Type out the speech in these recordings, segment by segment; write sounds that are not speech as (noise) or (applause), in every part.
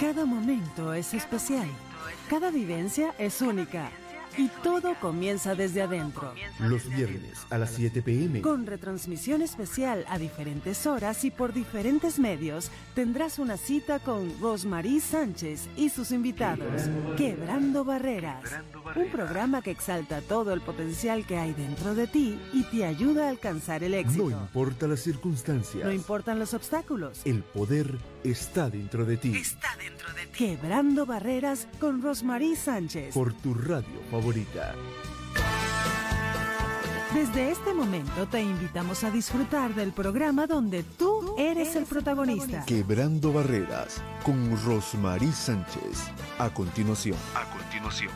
Cada momento es especial. Cada vivencia es única. Y todo comienza desde adentro. Los viernes a las 7 pm. Con retransmisión especial a diferentes horas y por diferentes medios, tendrás una cita con Rosmarie Sánchez y sus invitados. Quebrando Barreras. Un programa que exalta todo el potencial que hay dentro de ti y te ayuda a alcanzar el éxito. No importa las circunstancias. No importan los obstáculos. El poder está dentro de ti. Está dentro de ti. Quebrando Barreras con Rosmarie Sánchez. Por tu radio favorita. Desde este momento te invitamos a disfrutar del programa donde tú eres el protagonista. Quebrando Barreras con Rosmarie Sánchez. A continuación. A continuación.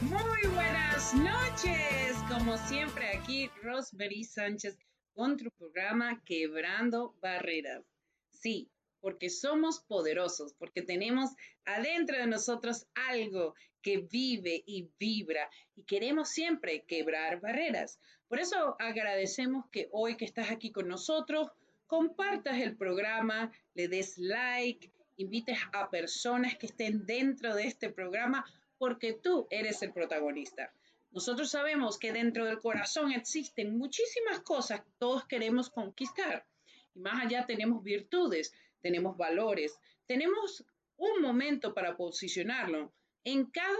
Muy buenas noches. Como siempre aquí Rosemary Sánchez con tu programa Quebrando Barreras. Sí, porque somos poderosos, porque tenemos adentro de nosotros algo que vive y vibra y queremos siempre quebrar barreras. Por eso agradecemos que hoy que estás aquí con nosotros, compartas el programa, le des like, invites a personas que estén dentro de este programa porque tú eres el protagonista. Nosotros sabemos que dentro del corazón existen muchísimas cosas que todos queremos conquistar. Y más allá tenemos virtudes, tenemos valores, tenemos un momento para posicionarlo en cada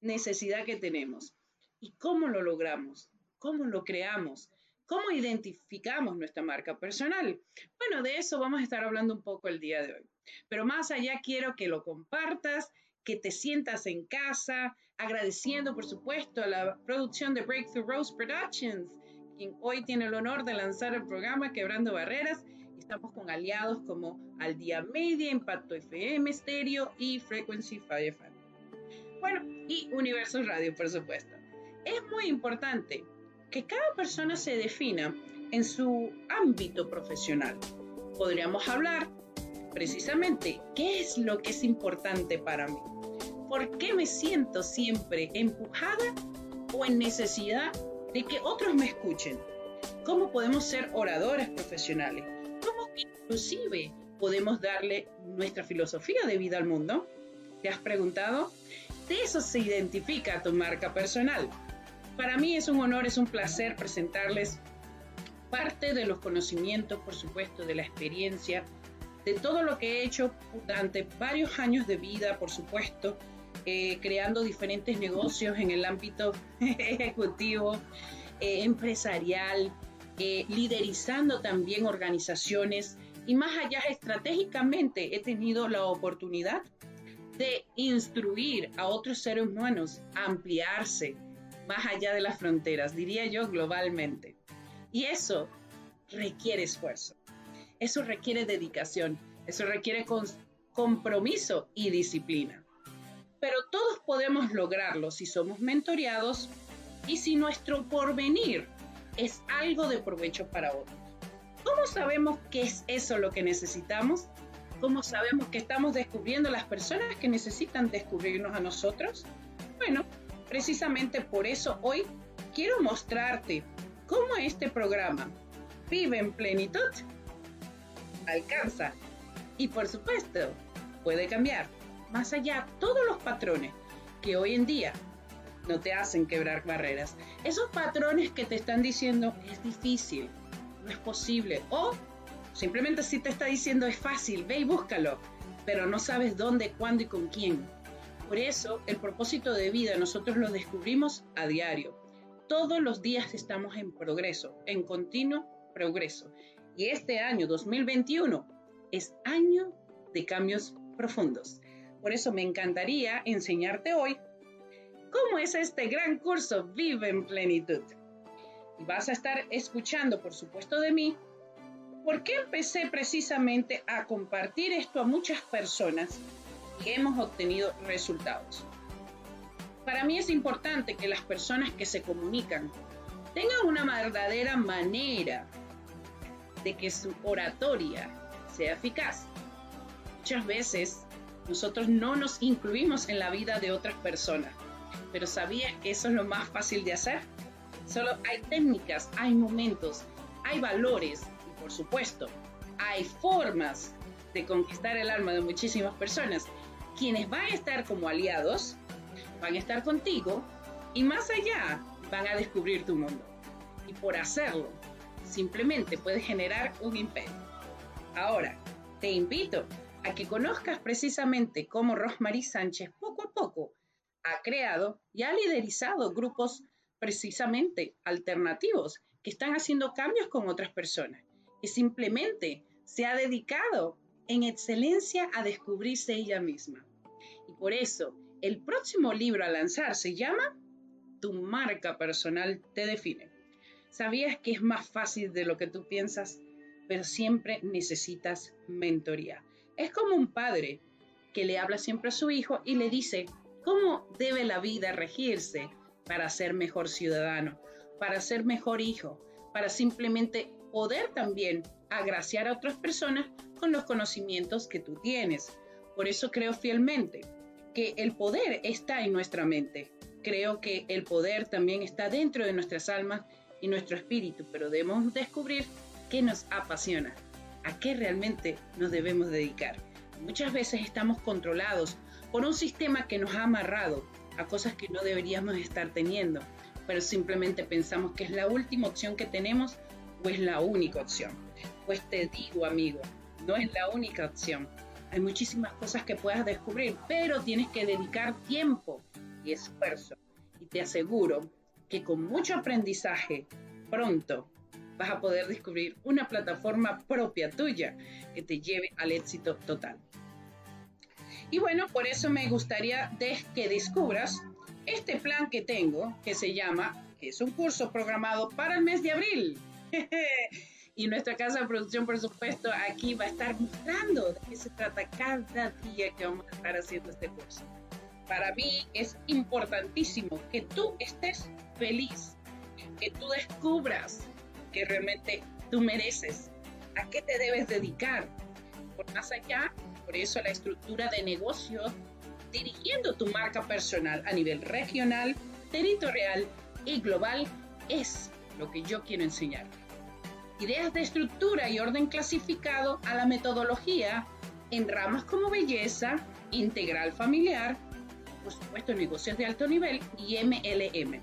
necesidad que tenemos. ¿Y cómo lo logramos? ¿Cómo lo creamos? ¿Cómo identificamos nuestra marca personal? Bueno, de eso vamos a estar hablando un poco el día de hoy. Pero más allá quiero que lo compartas, que te sientas en casa, agradeciendo por supuesto a la producción de Breakthrough Rose Productions, quien hoy tiene el honor de lanzar el programa Quebrando Barreras. Estamos con aliados como Al Día Media, Impacto FM, Stereo y Frequency 5 FM. Bueno, y Universo Radio, por supuesto. Es muy importante que cada persona se defina en su ámbito profesional. Podríamos hablar precisamente qué es lo que es importante para mí. ¿Por qué me siento siempre empujada o en necesidad de que otros me escuchen? ¿Cómo podemos ser oradores profesionales? ¿Cómo inclusive podemos darle nuestra filosofía de vida al mundo? ¿Te has preguntado? De eso se identifica tu marca personal. Para mí es un honor, es un placer presentarles parte de los conocimientos, por supuesto, de la experiencia, de todo lo que he hecho durante varios años de vida, por supuesto, eh, creando diferentes negocios en el ámbito (laughs) ejecutivo, eh, empresarial, eh, liderizando también organizaciones y más allá estratégicamente he tenido la oportunidad de instruir a otros seres humanos a ampliarse más allá de las fronteras, diría yo globalmente. Y eso requiere esfuerzo. Eso requiere dedicación, eso requiere compromiso y disciplina. Pero todos podemos lograrlo si somos mentoreados y si nuestro porvenir es algo de provecho para otros. ¿Cómo sabemos qué es eso lo que necesitamos? ¿Cómo sabemos que estamos descubriendo las personas que necesitan descubrirnos a nosotros? Bueno, precisamente por eso hoy quiero mostrarte cómo este programa Vive en Plenitud alcanza y por supuesto puede cambiar más allá todos los patrones que hoy en día no te hacen quebrar barreras. Esos patrones que te están diciendo es difícil, no es posible o simplemente si te está diciendo es fácil, ve y búscalo, pero no sabes dónde, cuándo y con quién. Por eso el propósito de vida nosotros lo descubrimos a diario. Todos los días estamos en progreso, en continuo progreso. Y este año 2021 es año de cambios profundos. Por eso me encantaría enseñarte hoy cómo es este gran curso Vive en Plenitud. Y vas a estar escuchando, por supuesto, de mí, por qué empecé precisamente a compartir esto a muchas personas y hemos obtenido resultados. Para mí es importante que las personas que se comunican tengan una verdadera manera de que su oratoria sea eficaz. Muchas veces nosotros no nos incluimos en la vida de otras personas, pero ¿sabía que eso es lo más fácil de hacer? Solo hay técnicas, hay momentos hay valores y por supuesto hay formas de conquistar el alma de muchísimas personas. Quienes van a estar como aliados, van a estar contigo y más allá van a descubrir tu mundo. Y por hacerlo, simplemente puedes generar un imperio. Ahora, te invito a que conozcas precisamente cómo Rosmarie Sánchez poco a poco ha creado y ha liderizado grupos precisamente alternativos que están haciendo cambios con otras personas, que simplemente se ha dedicado en excelencia a descubrirse ella misma. Y por eso, el próximo libro a lanzar se llama Tu marca personal te define. ¿Sabías que es más fácil de lo que tú piensas? Pero siempre necesitas mentoría. Es como un padre que le habla siempre a su hijo y le dice cómo debe la vida regirse para ser mejor ciudadano, para ser mejor hijo, para simplemente poder también agraciar a otras personas con los conocimientos que tú tienes. Por eso creo fielmente que el poder está en nuestra mente. Creo que el poder también está dentro de nuestras almas y nuestro espíritu, pero debemos descubrir qué nos apasiona, a qué realmente nos debemos dedicar. Muchas veces estamos controlados por un sistema que nos ha amarrado a cosas que no deberíamos estar teniendo, pero simplemente pensamos que es la última opción que tenemos o es la única opción. Pues te digo, amigo, no es la única opción. Hay muchísimas cosas que puedas descubrir, pero tienes que dedicar tiempo y esfuerzo. Y te aseguro que con mucho aprendizaje, pronto vas a poder descubrir una plataforma propia tuya que te lleve al éxito total. Y bueno, por eso me gustaría que descubras este plan que tengo, que se llama, que es un curso programado para el mes de abril. (laughs) y nuestra casa de producción, por supuesto, aquí va a estar mostrando de qué se trata cada día que vamos a estar haciendo este curso. Para mí es importantísimo que tú estés feliz, que tú descubras que realmente tú mereces, a qué te debes dedicar. Por más allá, por eso la estructura de negocio, dirigiendo tu marca personal a nivel regional, territorial y global, es lo que yo quiero enseñar ideas de estructura y orden clasificado a la metodología en ramas como belleza, integral familiar, por supuesto negocios de alto nivel y MLM.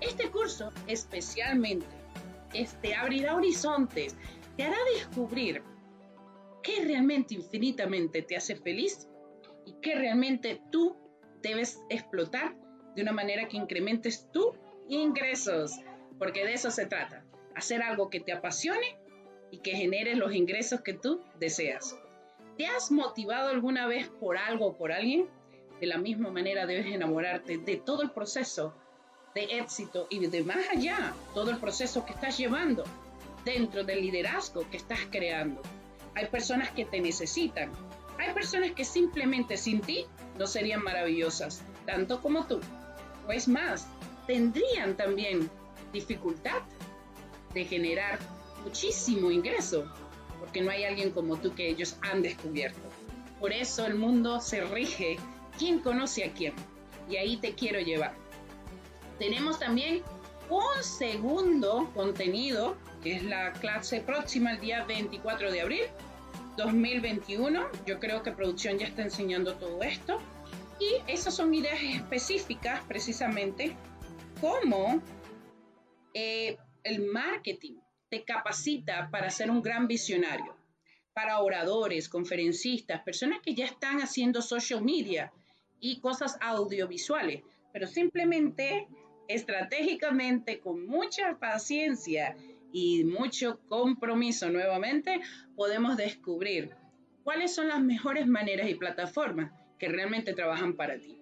Este curso especialmente este, abrirá horizontes, te hará descubrir qué realmente infinitamente te hace feliz y qué realmente tú debes explotar de una manera que incrementes tus ingresos, porque de eso se trata hacer algo que te apasione y que genere los ingresos que tú deseas. ¿Te has motivado alguna vez por algo o por alguien? De la misma manera debes enamorarte de todo el proceso de éxito y de más allá, todo el proceso que estás llevando dentro del liderazgo que estás creando. Hay personas que te necesitan. Hay personas que simplemente sin ti no serían maravillosas, tanto como tú. O es más, tendrían también dificultad de generar muchísimo ingreso, porque no hay alguien como tú que ellos han descubierto. Por eso el mundo se rige quién conoce a quién. Y ahí te quiero llevar. Tenemos también un segundo contenido, que es la clase próxima el día 24 de abril 2021. Yo creo que producción ya está enseñando todo esto. Y esas son ideas específicas precisamente cómo eh, el marketing te capacita para ser un gran visionario, para oradores, conferencistas, personas que ya están haciendo social media y cosas audiovisuales, pero simplemente estratégicamente, con mucha paciencia y mucho compromiso nuevamente, podemos descubrir cuáles son las mejores maneras y plataformas que realmente trabajan para ti.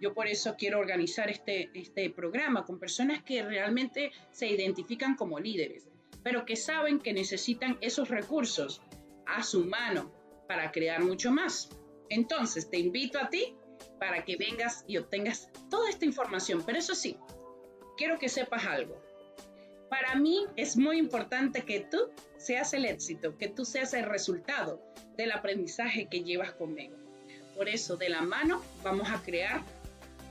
Yo por eso quiero organizar este, este programa con personas que realmente se identifican como líderes, pero que saben que necesitan esos recursos a su mano para crear mucho más. Entonces, te invito a ti para que vengas y obtengas toda esta información. Pero eso sí, quiero que sepas algo. Para mí es muy importante que tú seas el éxito, que tú seas el resultado del aprendizaje que llevas conmigo. Por eso, de la mano, vamos a crear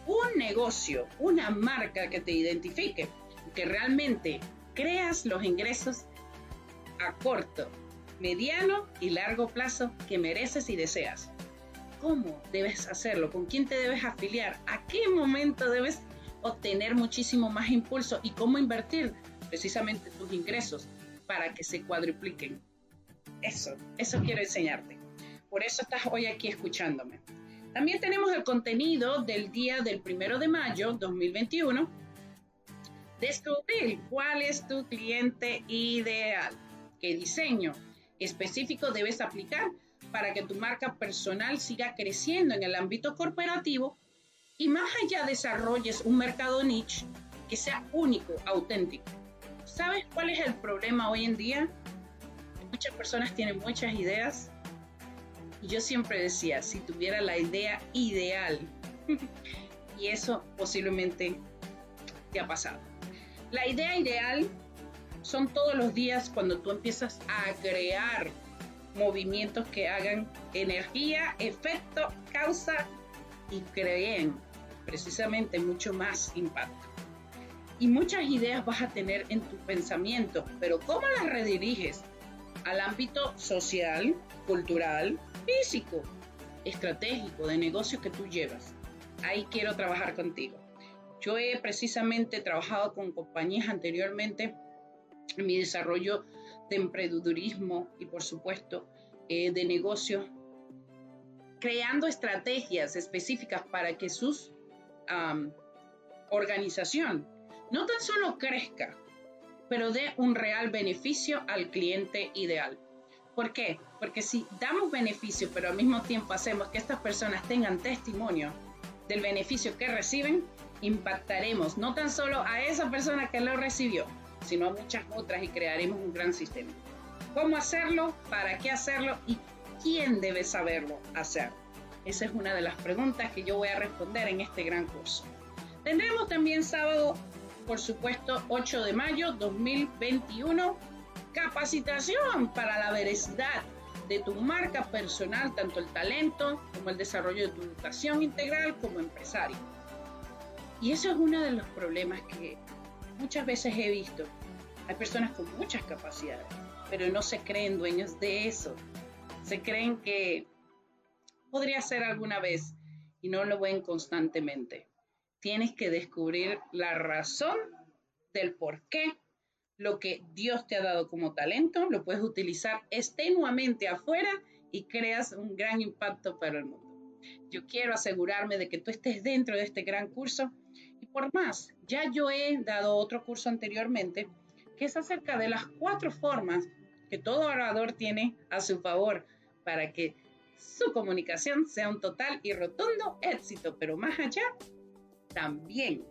un negocio, una marca que te identifique, que realmente creas los ingresos a corto, mediano y largo plazo que mereces y deseas. ¿Cómo debes hacerlo? ¿Con quién te debes afiliar? ¿A qué momento debes obtener muchísimo más impulso? ¿Y cómo invertir precisamente tus ingresos para que se cuadrupliquen? Eso, eso quiero enseñarte. Por eso estás hoy aquí escuchándome. También tenemos el contenido del día del primero de mayo 2021. Descubrir cuál es tu cliente ideal, qué diseño específico debes aplicar para que tu marca personal siga creciendo en el ámbito corporativo y más allá desarrolles un mercado niche que sea único, auténtico. ¿Sabes cuál es el problema hoy en día? Muchas personas tienen muchas ideas, yo siempre decía, si tuviera la idea ideal, (laughs) y eso posiblemente te ha pasado. La idea ideal son todos los días cuando tú empiezas a crear movimientos que hagan energía, efecto, causa y creen precisamente mucho más impacto. Y muchas ideas vas a tener en tu pensamiento, pero ¿cómo las rediriges? Al ámbito social, cultural, físico, estratégico, de negocio que tú llevas. Ahí quiero trabajar contigo. Yo he precisamente trabajado con compañías anteriormente en mi desarrollo de emprendedurismo y por supuesto eh, de negocio, creando estrategias específicas para que su organización no tan solo crezca, pero dé un real beneficio al cliente ideal. ¿Por qué? Porque si damos beneficio, pero al mismo tiempo hacemos que estas personas tengan testimonio del beneficio que reciben, impactaremos no tan solo a esa persona que lo recibió, sino a muchas otras y crearemos un gran sistema. ¿Cómo hacerlo? ¿Para qué hacerlo? ¿Y quién debe saberlo hacer? Esa es una de las preguntas que yo voy a responder en este gran curso. Tendremos también sábado, por supuesto, 8 de mayo 2021 capacitación para la veracidad de tu marca personal, tanto el talento como el desarrollo de tu educación integral como empresario. Y eso es uno de los problemas que muchas veces he visto. Hay personas con muchas capacidades, pero no se creen dueños de eso. Se creen que podría ser alguna vez y no lo ven constantemente. Tienes que descubrir la razón del por qué lo que Dios te ha dado como talento, lo puedes utilizar estenuamente afuera y creas un gran impacto para el mundo. Yo quiero asegurarme de que tú estés dentro de este gran curso y por más, ya yo he dado otro curso anteriormente que es acerca de las cuatro formas que todo orador tiene a su favor para que su comunicación sea un total y rotundo éxito, pero más allá, también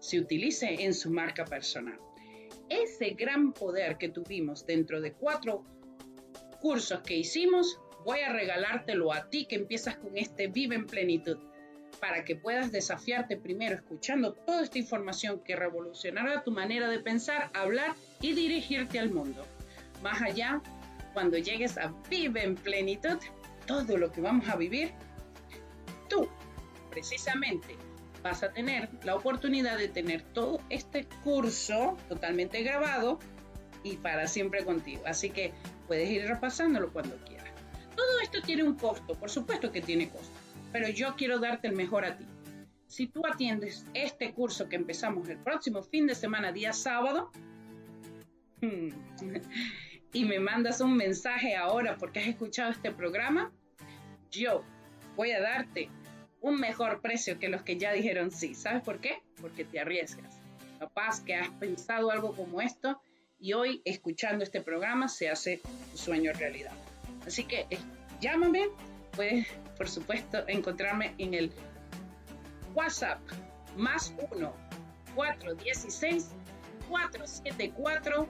se utilice en su marca personal ese gran poder que tuvimos dentro de cuatro cursos que hicimos, voy a regalártelo a ti que empiezas con este Vive en Plenitud, para que puedas desafiarte primero escuchando toda esta información que revolucionará tu manera de pensar, hablar y dirigirte al mundo. Más allá, cuando llegues a Vive en Plenitud, todo lo que vamos a vivir, tú, precisamente, vas a tener la oportunidad de tener todo este curso totalmente grabado y para siempre contigo. Así que puedes ir repasándolo cuando quieras. Todo esto tiene un costo, por supuesto que tiene costo, pero yo quiero darte el mejor a ti. Si tú atiendes este curso que empezamos el próximo fin de semana, día sábado, hmm, (laughs) y me mandas un mensaje ahora porque has escuchado este programa, yo voy a darte un mejor precio que los que ya dijeron sí. ¿Sabes por qué? Porque te arriesgas. Capaz que has pensado algo como esto y hoy escuchando este programa se hace sueño realidad. Así que eh, llámame, puedes por supuesto encontrarme en el WhatsApp más 1 416 474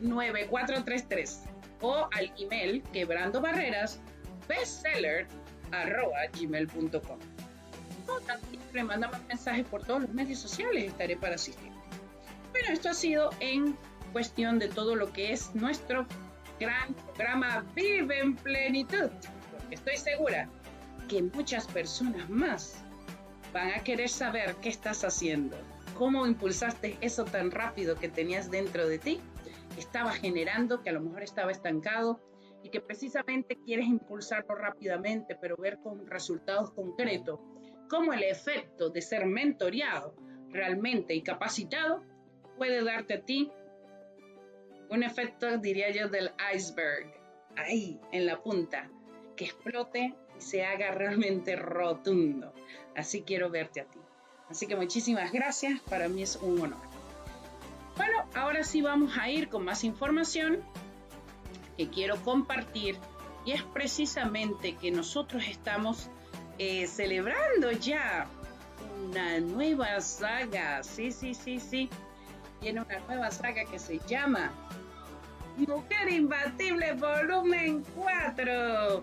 9433 o al email quebrando barreras bestseller arroba gmail.com. O también mándame mensajes por todos los medios sociales, estaré para asistir. Bueno, esto ha sido en cuestión de todo lo que es nuestro gran programa Vive en Plenitud, porque estoy segura que muchas personas más van a querer saber qué estás haciendo, cómo impulsaste eso tan rápido que tenías dentro de ti que estaba generando, que a lo mejor estaba estancado y que precisamente quieres impulsarlo rápidamente, pero ver con resultados concretos, cómo el efecto de ser mentoreado realmente y capacitado puede darte a ti un efecto, diría yo, del iceberg, ahí en la punta, que explote y se haga realmente rotundo. Así quiero verte a ti. Así que muchísimas gracias, para mí es un honor. Bueno, ahora sí vamos a ir con más información que quiero compartir y es precisamente que nosotros estamos eh, celebrando ya una nueva saga, sí, sí, sí, sí, tiene una nueva saga que se llama Mujer Imbatible Volumen 4.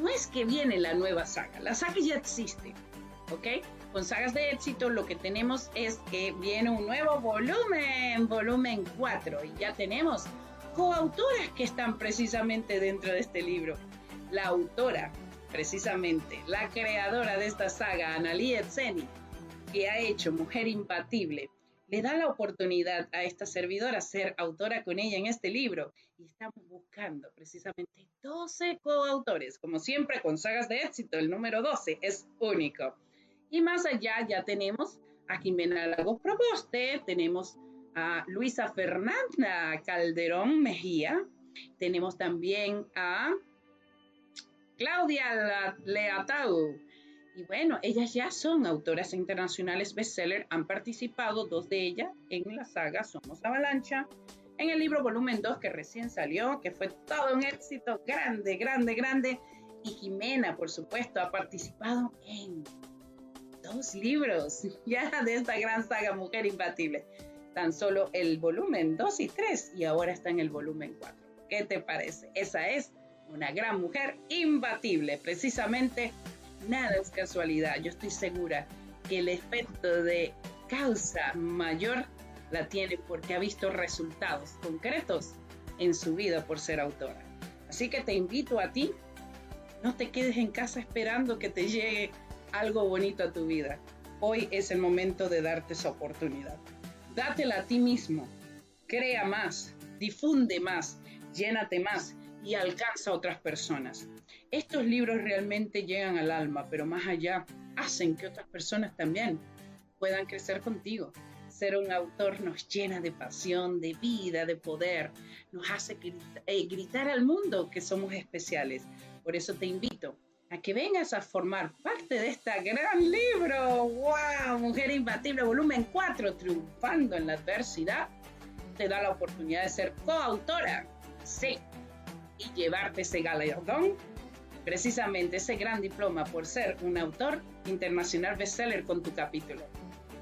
No es que viene la nueva saga, la saga ya existe, ¿ok? Con sagas de éxito lo que tenemos es que viene un nuevo volumen, volumen 4, y ya tenemos coautoras que están precisamente dentro de este libro. La autora, precisamente, la creadora de esta saga, Analí Etseni, que ha hecho Mujer Impatible, le da la oportunidad a esta servidora ser autora con ella en este libro. Y estamos buscando precisamente 12 coautores. Como siempre, con sagas de éxito, el número 12 es único. Y más allá ya tenemos a Jimena Lagos Proboste, tenemos Luisa Fernanda Calderón Mejía, tenemos también a Claudia Leatau, y bueno, ellas ya son autoras internacionales bestseller, han participado dos de ellas en la saga Somos Avalancha, en el libro volumen 2 que recién salió, que fue todo un éxito grande, grande, grande. Y Jimena, por supuesto, ha participado en dos libros (laughs) ya de esta gran saga Mujer Imbatible. Tan solo el volumen 2 y 3 y ahora está en el volumen 4. ¿Qué te parece? Esa es una gran mujer imbatible, precisamente nada es casualidad. Yo estoy segura que el efecto de causa mayor la tiene porque ha visto resultados concretos en su vida por ser autora. Así que te invito a ti, no te quedes en casa esperando que te llegue algo bonito a tu vida. Hoy es el momento de darte esa oportunidad. Dátela a ti mismo, crea más, difunde más, llénate más y alcanza a otras personas. Estos libros realmente llegan al alma, pero más allá hacen que otras personas también puedan crecer contigo. Ser un autor nos llena de pasión, de vida, de poder, nos hace eh, gritar al mundo que somos especiales. Por eso te invito a que vengas a formar parte de este gran libro. ¡Wow! Mujer Imbatible, volumen 4, triunfando en la adversidad. Te da la oportunidad de ser coautora. Sí, y llevarte ese galardón, precisamente ese gran diploma por ser un autor internacional bestseller con tu capítulo.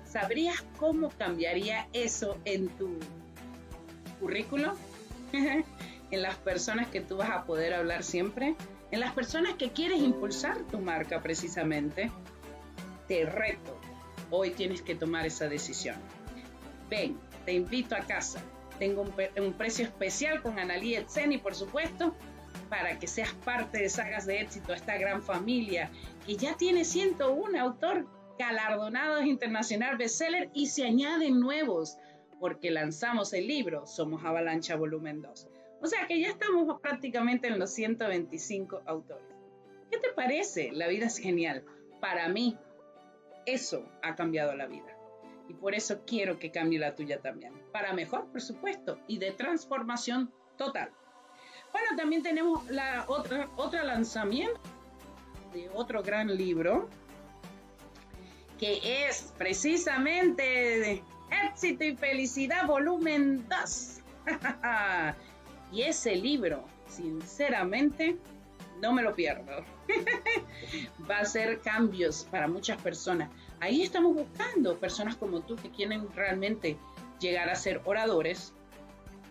¿Sabrías cómo cambiaría eso en tu currículo? (laughs) en las personas que tú vas a poder hablar siempre, en las personas que quieres impulsar tu marca precisamente. Te reto, hoy tienes que tomar esa decisión. Ven, te invito a casa, tengo un, precio especial con Analí Etzeni, por supuesto, para que seas parte de Sagas de Éxito, esta gran familia que ya tiene 101 autor galardonados internacional bestseller y se añaden nuevos porque lanzamos el libro Somos Avalancha Volumen 2. O sea que ya estamos prácticamente en los 125 autores. ¿Qué te parece? La vida es genial. Para mí, eso ha cambiado la vida y por eso quiero que cambie la tuya también. Para mejor, por supuesto, y de transformación total. Bueno, también tenemos la otra, otra lanzamiento de otro gran libro que es precisamente Éxito y Felicidad Volumen 2. (laughs) y ese libro, sinceramente, no me lo pierdo. (laughs) Va a ser cambios para muchas personas. Ahí estamos buscando personas como tú que quieren realmente llegar a ser oradores,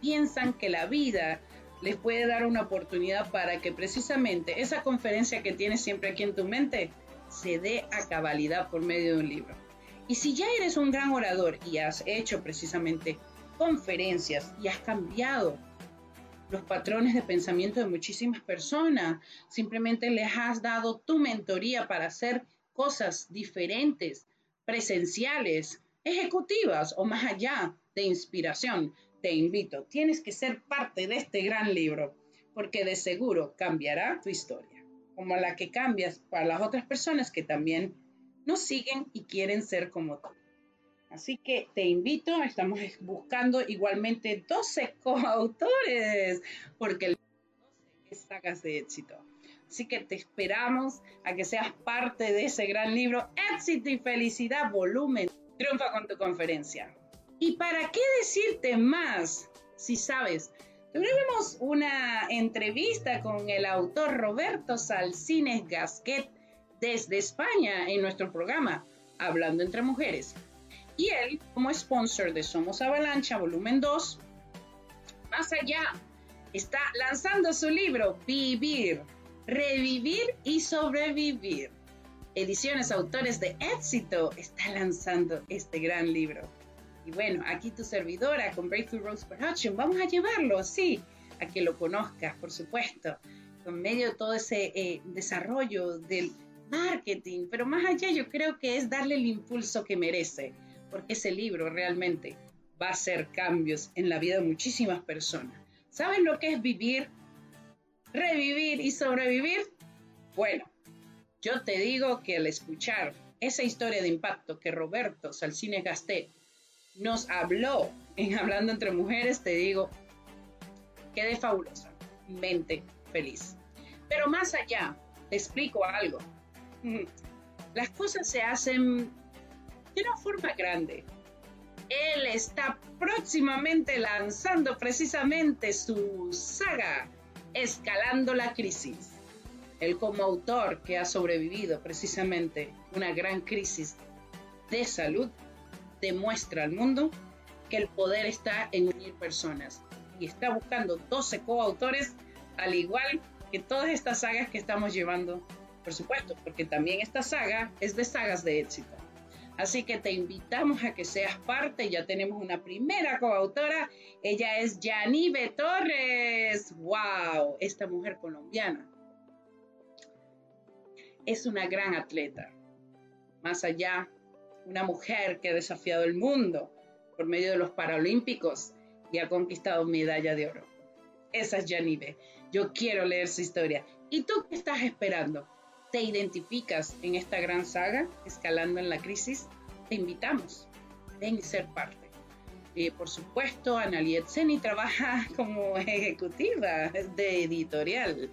piensan que la vida les puede dar una oportunidad para que precisamente esa conferencia que tienes siempre aquí en tu mente se dé a cabalidad por medio de un libro. Y si ya eres un gran orador y has hecho precisamente conferencias y has cambiado los patrones de pensamiento de muchísimas personas, simplemente les has dado tu mentoría para hacer cosas diferentes, presenciales, ejecutivas o más allá de inspiración, te invito, tienes que ser parte de este gran libro, porque de seguro cambiará tu historia, como la que cambias para las otras personas que también nos siguen y quieren ser como tú. Así que te invito, estamos (laughs) buscando igualmente 12 coautores, porque el 12 es sagas de éxito. Así que te esperamos a que seas parte de ese gran libro, Éxito y Felicidad, volumen. Triunfa con tu conferencia. ¿Y para qué decirte más? Si sabes, tuvimos una entrevista con el autor Roberto Salcines Gasquet desde España en nuestro programa, Hablando entre Mujeres. Y él, como sponsor de Somos Avalancha, volumen 2, más allá, está lanzando su libro, Vivir, Revivir y Sobrevivir. Ediciones Autores de Éxito está lanzando este gran libro. Y bueno, aquí tu servidora con Breakthrough Rose Production, vamos a llevarlo, sí, a que lo conozcas, por supuesto, con medio de todo ese eh, desarrollo del marketing, pero más allá yo creo que es darle el impulso que merece porque ese libro realmente va a hacer cambios en la vida de muchísimas personas. ¿Saben lo que es vivir, revivir y sobrevivir? Bueno, yo te digo que al escuchar esa historia de impacto que Roberto Salcines Gasté nos habló en Hablando entre Mujeres, te digo, quedé fabulosa, mente feliz. Pero más allá, te explico algo. (laughs) Las cosas se hacen una forma grande. Él está próximamente lanzando precisamente su saga Escalando la Crisis. Él como autor que ha sobrevivido precisamente una gran crisis de salud, demuestra al mundo que el poder está en unir personas. Y está buscando 12 coautores, al igual que todas estas sagas que estamos llevando, por supuesto, porque también esta saga es de sagas de éxito. Así que te invitamos a que seas parte. Ya tenemos una primera coautora. Ella es Yanibe Torres. ¡Wow! Esta mujer colombiana es una gran atleta. Más allá, una mujer que ha desafiado el mundo por medio de los Paralímpicos y ha conquistado medalla de oro. Esa es Yanibe. Yo quiero leer su historia. ¿Y tú qué estás esperando? Te identificas en esta gran saga, Escalando en la Crisis, te invitamos. Ven y ser parte. Eh, por supuesto, Analiet Seni trabaja (laughs) como ejecutiva de editorial.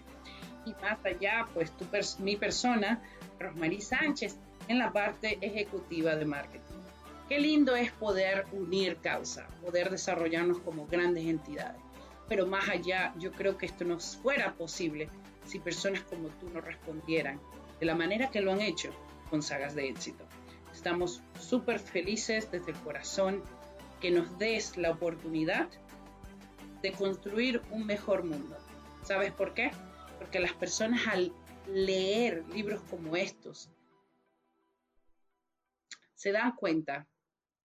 Y más allá, pues tu mi persona, Rosmarie Sánchez, en la parte ejecutiva de marketing. Qué lindo es poder unir causa, poder desarrollarnos como grandes entidades. Pero más allá, yo creo que esto no fuera posible si personas como tú no respondieran de la manera que lo han hecho con sagas de éxito. Estamos súper felices desde el corazón que nos des la oportunidad de construir un mejor mundo. ¿Sabes por qué? Porque las personas al leer libros como estos se dan cuenta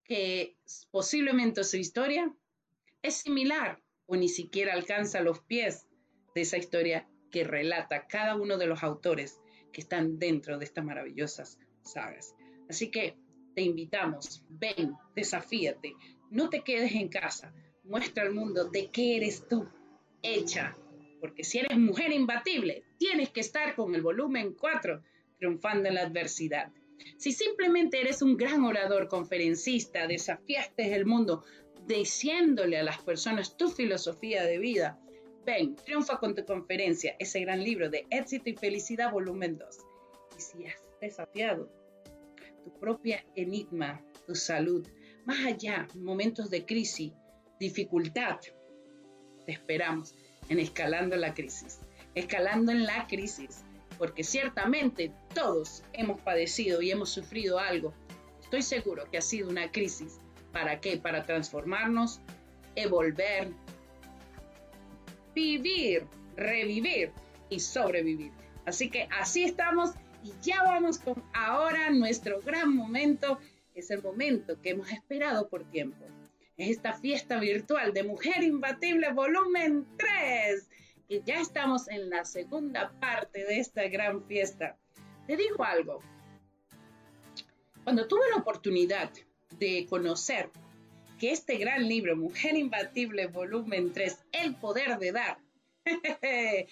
que posiblemente su historia es similar o ni siquiera alcanza los pies de esa historia que relata cada uno de los autores que están dentro de estas maravillosas sagas. Así que te invitamos, ven, desafíate, no te quedes en casa, muestra al mundo de qué eres tú hecha, porque si eres mujer imbatible, tienes que estar con el volumen 4, triunfando en la adversidad. Si simplemente eres un gran orador, conferencista, desafiaste el mundo diciéndole a las personas tu filosofía de vida, Ven, triunfa con tu conferencia, ese gran libro de éxito y felicidad, volumen 2. Y si has desafiado tu propia enigma, tu salud, más allá, momentos de crisis, dificultad, te esperamos en Escalando la Crisis. Escalando en la crisis, porque ciertamente todos hemos padecido y hemos sufrido algo. Estoy seguro que ha sido una crisis. ¿Para qué? Para transformarnos, evolver, vivir, revivir y sobrevivir. Así que así estamos y ya vamos con ahora nuestro gran momento. Es el momento que hemos esperado por tiempo. Es esta fiesta virtual de Mujer Imbatible Volumen 3. Y ya estamos en la segunda parte de esta gran fiesta. Te digo algo. Cuando tuve la oportunidad de conocer que este gran libro, Mujer Imbatible, volumen 3, El Poder de Dar, (laughs)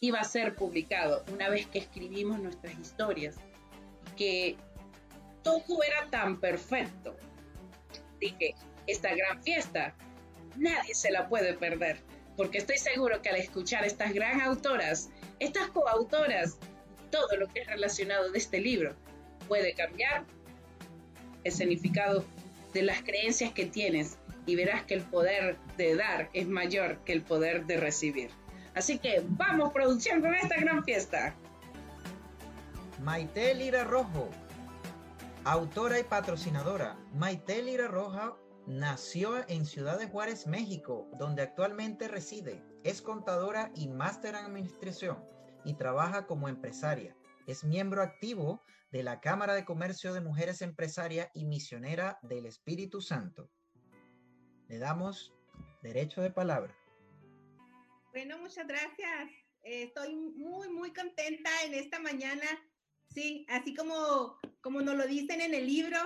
iba a ser publicado una vez que escribimos nuestras historias, que todo era tan perfecto. Dije, esta gran fiesta, nadie se la puede perder, porque estoy seguro que al escuchar estas gran autoras, estas coautoras, todo lo que es relacionado de este libro, puede cambiar el significado de las creencias que tienes y verás que el poder de dar es mayor que el poder de recibir. Así que vamos producción con esta gran fiesta. Maite Lira Rojo, autora y patrocinadora. Maite Lira Rojo nació en Ciudad de Juárez, México, donde actualmente reside. Es contadora y máster en administración y trabaja como empresaria. Es miembro activo de la Cámara de Comercio de Mujeres Empresarias y misionera del Espíritu Santo. Le damos derecho de palabra. Bueno, muchas gracias. Estoy muy, muy contenta en esta mañana. Sí, así como, como nos lo dicen en el libro,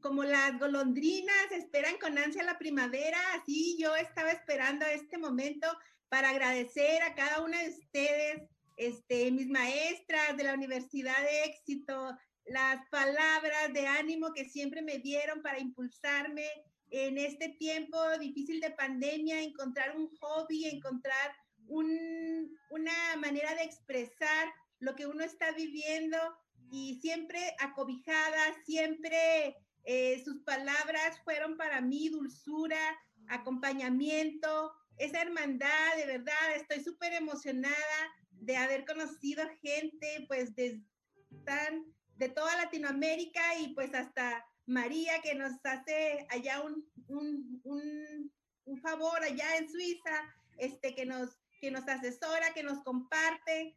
como las golondrinas esperan con ansia la primavera, así yo estaba esperando este momento para agradecer a cada una de ustedes, este, mis maestras de la Universidad de Éxito, las palabras de ánimo que siempre me dieron para impulsarme en este tiempo difícil de pandemia, encontrar un hobby, encontrar una manera de expresar lo que uno está viviendo y siempre acobijada, siempre eh, sus palabras fueron para mí dulzura, acompañamiento, esa hermandad, de verdad, estoy súper emocionada de haber conocido gente pues de, tan, de toda Latinoamérica y pues hasta María que nos hace allá un, un, un, favor allá en Suiza, este, que nos que nos asesora, que nos comparte,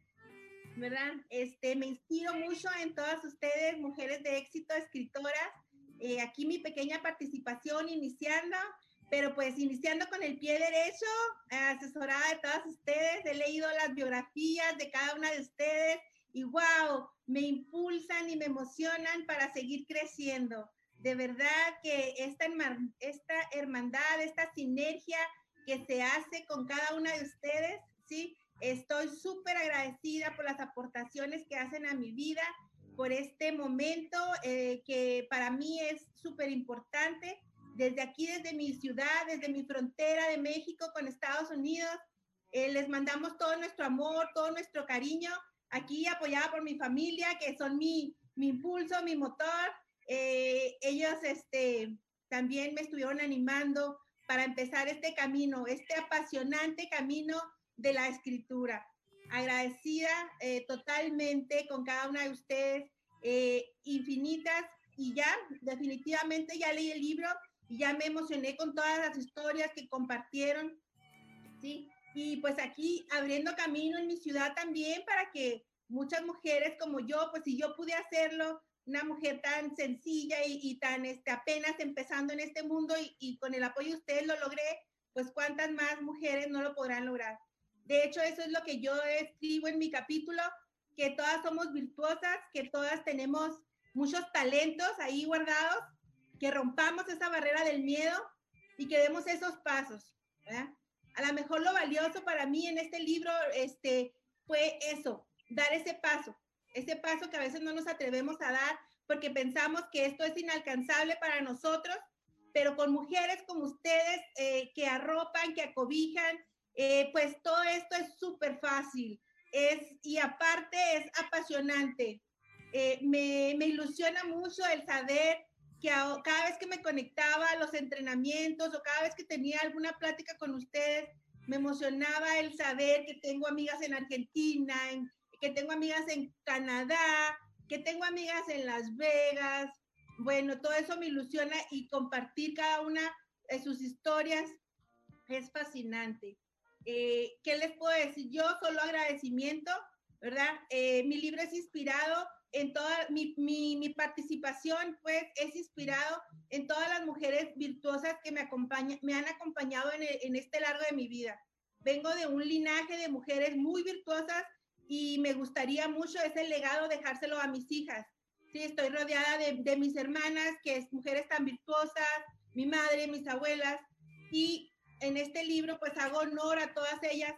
¿verdad? Este, me inspiro mucho en todas ustedes, mujeres de éxito, escritoras. Eh, aquí mi pequeña participación iniciando, pero pues iniciando con el pie derecho, asesorada de todas ustedes, he leído las biografías de cada una de ustedes y wow, me impulsan y me emocionan para seguir creciendo. De verdad que esta, hermandad, esta sinergia que se hace con cada una de ustedes, ¿sí? Estoy súper agradecida por las aportaciones que hacen a mi vida, por este momento eh, que para mí es súper importante. Desde aquí, desde mi ciudad, desde mi frontera de México con Estados Unidos, eh, les mandamos todo nuestro amor, todo nuestro cariño, aquí apoyada por mi familia, que son mi, mi impulso, mi motor. Eh, ellos este, también me estuvieron animando para empezar este camino, este apasionante camino de la escritura. Agradecida eh, totalmente con cada una de ustedes, eh, infinitas, y ya definitivamente ya leí el libro y ya me emocioné con todas las historias que compartieron, ¿sí? Y pues aquí abriendo camino en mi ciudad también para que muchas mujeres como yo, pues si yo pude hacerlo, una mujer tan sencilla y, tan este, apenas empezando en este mundo y, con el apoyo de ustedes lo logré, pues cuántas más mujeres no lo podrán lograr. De hecho, eso es lo que yo escribo en mi capítulo, que todas somos virtuosas, que todas tenemos muchos talentos ahí guardados, que rompamos esa barrera del miedo y que demos esos pasos. A lo mejor lo valioso para mí en este libro este, fue eso, dar ese paso, ese paso que a veces no nos atrevemos a dar porque pensamos que esto es inalcanzable para nosotros, pero con mujeres como ustedes eh, que arropan, que acobijan, eh, pues todo esto es súper fácil. Es, y aparte es apasionante. Eh, me, me, ilusiona mucho el saber que cada vez que me conectaba a los entrenamientos o cada vez que tenía alguna plática con ustedes, me emocionaba el saber que tengo amigas en Argentina, en, que tengo amigas en Canadá, que tengo amigas en Las Vegas. Bueno, todo eso me ilusiona y compartir cada una de sus historias es fascinante. Eh, ¿Qué les puedo decir? Yo solo agradecimiento, ¿verdad? Eh, mi libro es inspirado en toda mi, participación, pues es inspirado en todas las mujeres virtuosas que me, acompañan, me han acompañado en, este largo de mi vida. Vengo de un linaje de mujeres muy virtuosas y me gustaría mucho ese legado dejárselo a mis hijas. Sí, estoy rodeada de, de mis hermanas, que es mujeres tan virtuosas, mi madre, mis abuelas, y en este libro pues hago honor a todas ellas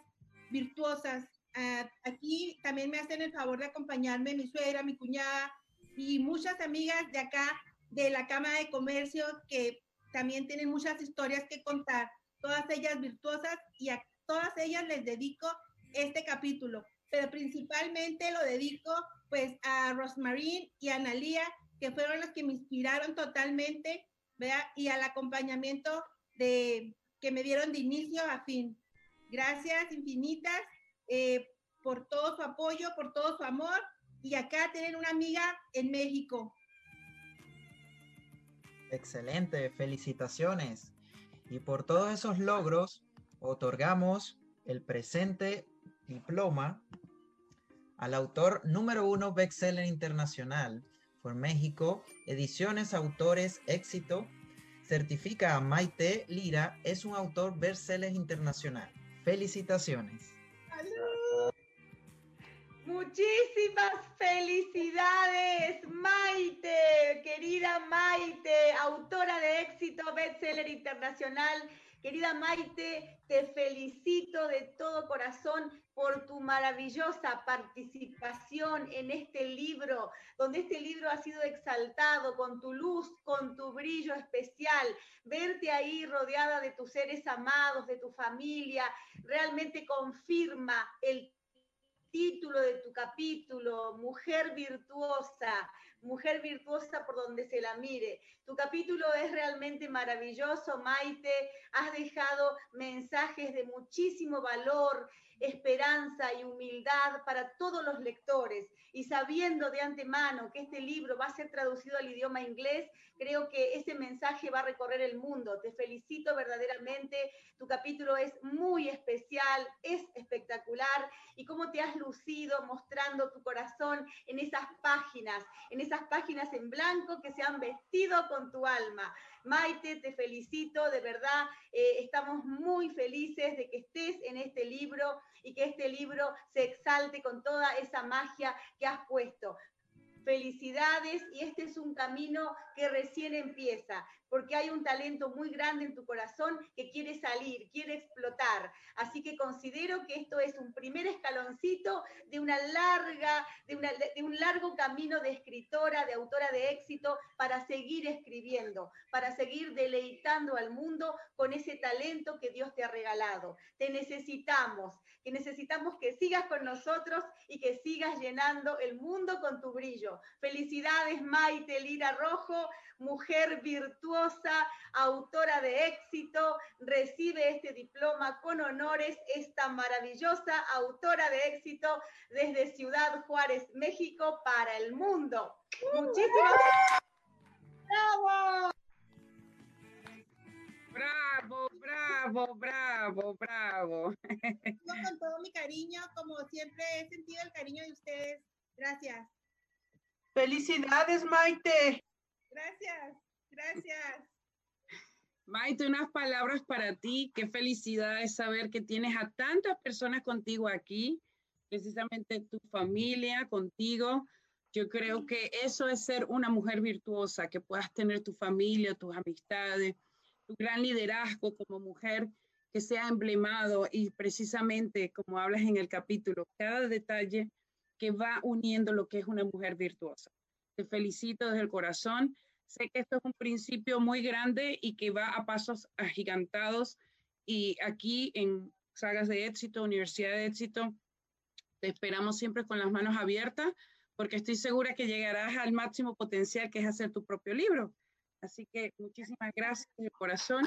virtuosas. Ah, aquí también me hacen el favor de acompañarme mi suegra, mi cuñada y muchas amigas de acá de la Cámara de Comercio que también tienen muchas historias que contar, todas ellas virtuosas y a todas ellas les dedico este capítulo, pero principalmente lo dedico pues a Rosmarín y a Analia, que fueron los que me inspiraron totalmente, ¿verdad? Y al acompañamiento de que me dieron de inicio a fin. Gracias infinitas eh, por todo su apoyo, por todo su amor. Y acá tienen una amiga en México. Excelente, felicitaciones. Y por todos esos logros, otorgamos el presente diploma al autor número uno bestseller internacional por México, Ediciones Autores Éxito, certifica a Maite Lira, es un autor bestseller internacional. Felicitaciones. Muchísimas felicidades, Maite, querida Maite, autora de éxito bestseller internacional Querida Maite, te felicito de todo corazón por tu maravillosa participación en este libro, donde este libro ha sido exaltado con tu luz, con tu brillo especial. Verte ahí rodeada de tus seres amados, de tu familia, realmente confirma el título de tu capítulo, Mujer Virtuosa, Mujer Virtuosa por donde se la mire. Tu capítulo es realmente maravilloso, Maite. Has dejado mensajes de muchísimo valor, esperanza y humildad para todos los lectores. Y sabiendo de antemano que este libro va a ser traducido al idioma inglés, creo que ese mensaje va a recorrer el mundo. Te felicito verdaderamente. Tu capítulo es muy especial, es espectacular. Y cómo te has lucido mostrando tu corazón en esas páginas, en esas páginas en blanco que se han vestido con tu alma. Maite, te felicito, de verdad, eh, estamos muy felices de que estés en este libro y que este libro se exalte con toda esa magia que has puesto. Felicidades y este es un camino que recién empieza porque hay un talento muy grande en tu corazón que quiere salir, quiere explotar. Así que considero que esto es un primer escaloncito de una larga, de, de, un largo camino de escritora, de autora de éxito, para seguir escribiendo, para seguir deleitando al mundo con ese talento que Dios te ha regalado. Te necesitamos, que necesitamos que sigas con nosotros y que sigas llenando el mundo con tu brillo. Felicidades, Maite Lira Rojo mujer virtuosa, autora de éxito, recibe este diploma con honores, esta maravillosa autora de éxito desde Ciudad Juárez, México, para el mundo. Muchísimas gracias. ¡Bravo! Bravo, bravo, bravo, bravo. (laughs) Con todo mi cariño, como siempre he sentido el cariño de ustedes. Gracias. Felicidades, Maite. Gracias, gracias. Maite, unas palabras para ti. Qué felicidad es saber que tienes a tantas personas contigo aquí, precisamente tu familia contigo. Yo creo que eso es ser una mujer virtuosa, que puedas tener tu familia, tus amistades, tu gran liderazgo como mujer que sea emblemado y precisamente como hablas en el capítulo, cada detalle que va uniendo lo que es una mujer virtuosa. Te felicito desde el corazón Sé que esto es un principio muy grande y que va a pasos agigantados y aquí en Sagas de Éxito, Universidad de Éxito, te esperamos siempre con las manos abiertas porque estoy segura que llegarás al máximo potencial que es hacer tu propio libro. Así que muchísimas gracias de corazón.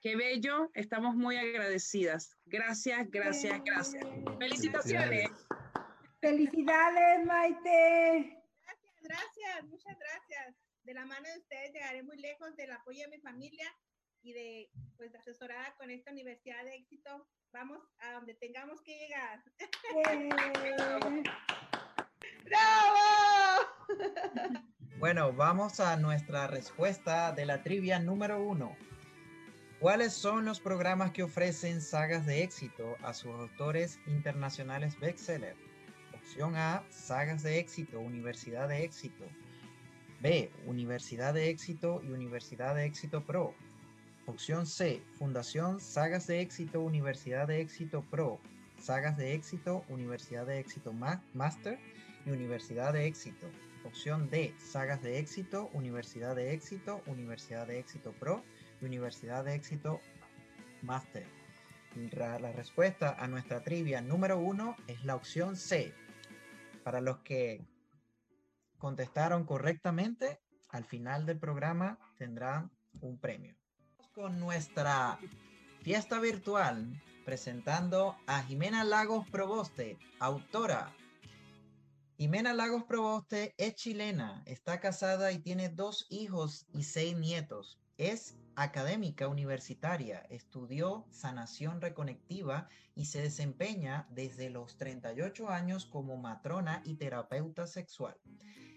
Qué bello, estamos muy agradecidas. Gracias, gracias, gracias. Felicitaciones. Felicidades, Maite. Gracias, gracias, muchas gracias de la mano de ustedes llegaré muy lejos del apoyo de mi familia y de pues asesorada con esta universidad de éxito. Vamos a donde tengamos que llegar. (laughs) ¡Bravo! Bueno, vamos a nuestra respuesta de la trivia número uno. ¿Cuáles son los programas que ofrecen sagas de éxito a sus autores internacionales bestseller? Opción A, sagas de éxito, Universidad de éxito. B. Universidad de Éxito y Universidad de Éxito Pro. Opción C, Fundación Sagas de Éxito Universidad de Éxito Pro, Sagas de Éxito Universidad de Éxito Master y Universidad de Éxito. Opción D, Sagas de Éxito Universidad de Éxito Universidad de Éxito Pro y Universidad de Éxito Master. La respuesta a nuestra trivia número uno es la opción C. Para los que contestaron correctamente, al final del programa tendrán un premio. Con nuestra fiesta virtual presentando a Jimena Lagos Proboste, autora. Jimena Lagos Proboste es chilena, está casada y tiene dos hijos y seis nietos. Es académica universitaria, estudió sanación reconectiva y se desempeña desde los 38 años como matrona y terapeuta sexual.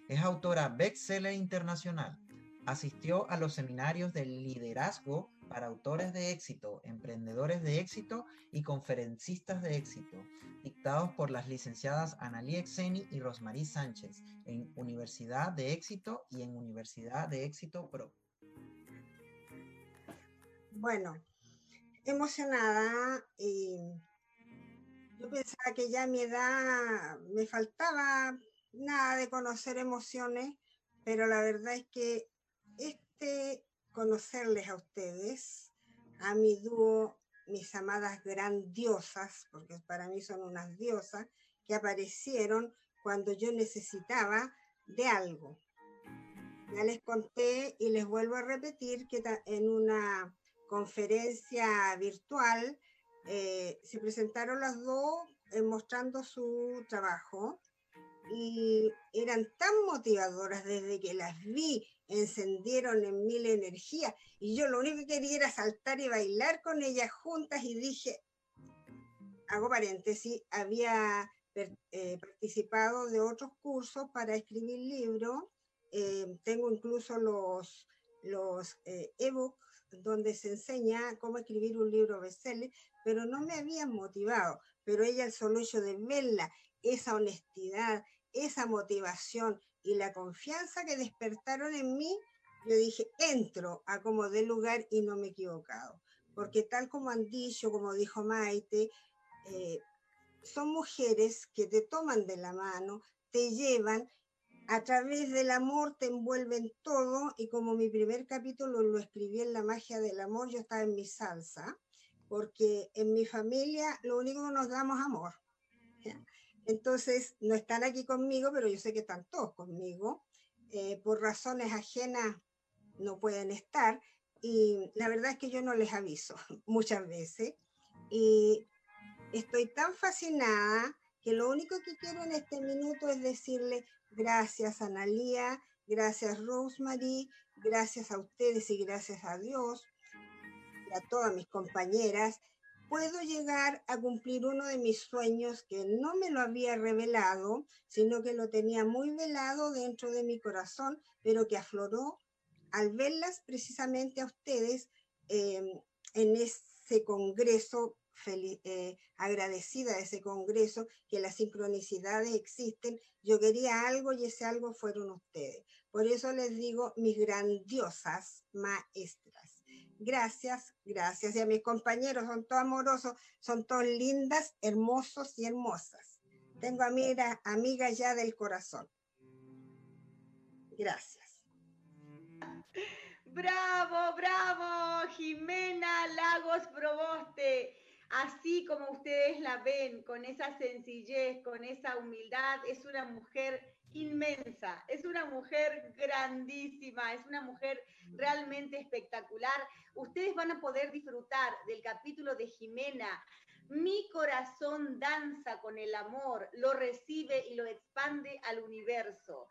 Es autora bestseller internacional. Asistió a los seminarios de liderazgo para autores de éxito, emprendedores de éxito y conferencistas de éxito, dictados por las licenciadas Analí Exeni y Rosmarie Sánchez en Universidad de Éxito y en Universidad de Éxito Pro. Bueno, emocionada y yo pensaba que ya a mi edad me faltaba nada de conocer emociones, pero la verdad es que este conocerles a ustedes, a mi dúo, mis amadas grandiosas, porque para mí son unas diosas, que aparecieron cuando yo necesitaba de algo. Ya les conté y les vuelvo a repetir que en una conferencia virtual, eh, se presentaron las dos eh, mostrando su trabajo y eran tan motivadoras desde que las vi, encendieron en mí la energía y yo lo único que quería era saltar y bailar con ellas juntas y dije, hago paréntesis, había eh, participado de otros cursos para escribir libros, tengo incluso los, los ebooks donde se enseña cómo escribir un libro bestseller, pero no me habían motivado. Pero ella, el solo hecho de verla, esa honestidad, esa motivación y la confianza que despertaron en mí, yo dije, entro como de lugar y no me he equivocado. Porque tal como han como dijo Maite, eh, son mujeres que te toman de la mano, te llevan a través del amor te envuelven todo y como mi primer capítulo lo escribí en la magia del amor, yo estaba en mi salsa, porque en mi familia lo único que nos damos amor. Entonces, no están aquí conmigo, pero yo sé que están todos conmigo. Eh, por razones ajenas no pueden estar y la verdad es que yo no les aviso (laughs) muchas veces. Y estoy tan fascinada que lo único que quiero en este minuto es decirle Gracias, Analía. Gracias, Rosemary. Gracias a ustedes y gracias a Dios y a todas mis compañeras. Puedo llegar a cumplir uno de mis sueños que no me lo había revelado, sino que lo tenía muy velado dentro de mi corazón, pero que afloró al verlas precisamente a ustedes eh, en ese congreso eh, agradecida de ese congreso, que las sincronicidades existen. Yo quería algo y ese algo fueron ustedes. Por eso les digo mis grandiosas maestras. Gracias, gracias. Y a mis compañeros, son todos amorosos, son todos lindas, hermosos y hermosas. Tengo amigas amiga ya del corazón. Gracias. Bravo, bravo, Jimena Lagos Proboste así como ustedes la ven, con esa sencillez, con esa humildad, es una mujer inmensa, es una mujer grandísima, es una mujer realmente espectacular. Ustedes van a poder disfrutar del capítulo de Jimena. Mi corazón danza con el amor, lo recibe y lo expande al universo.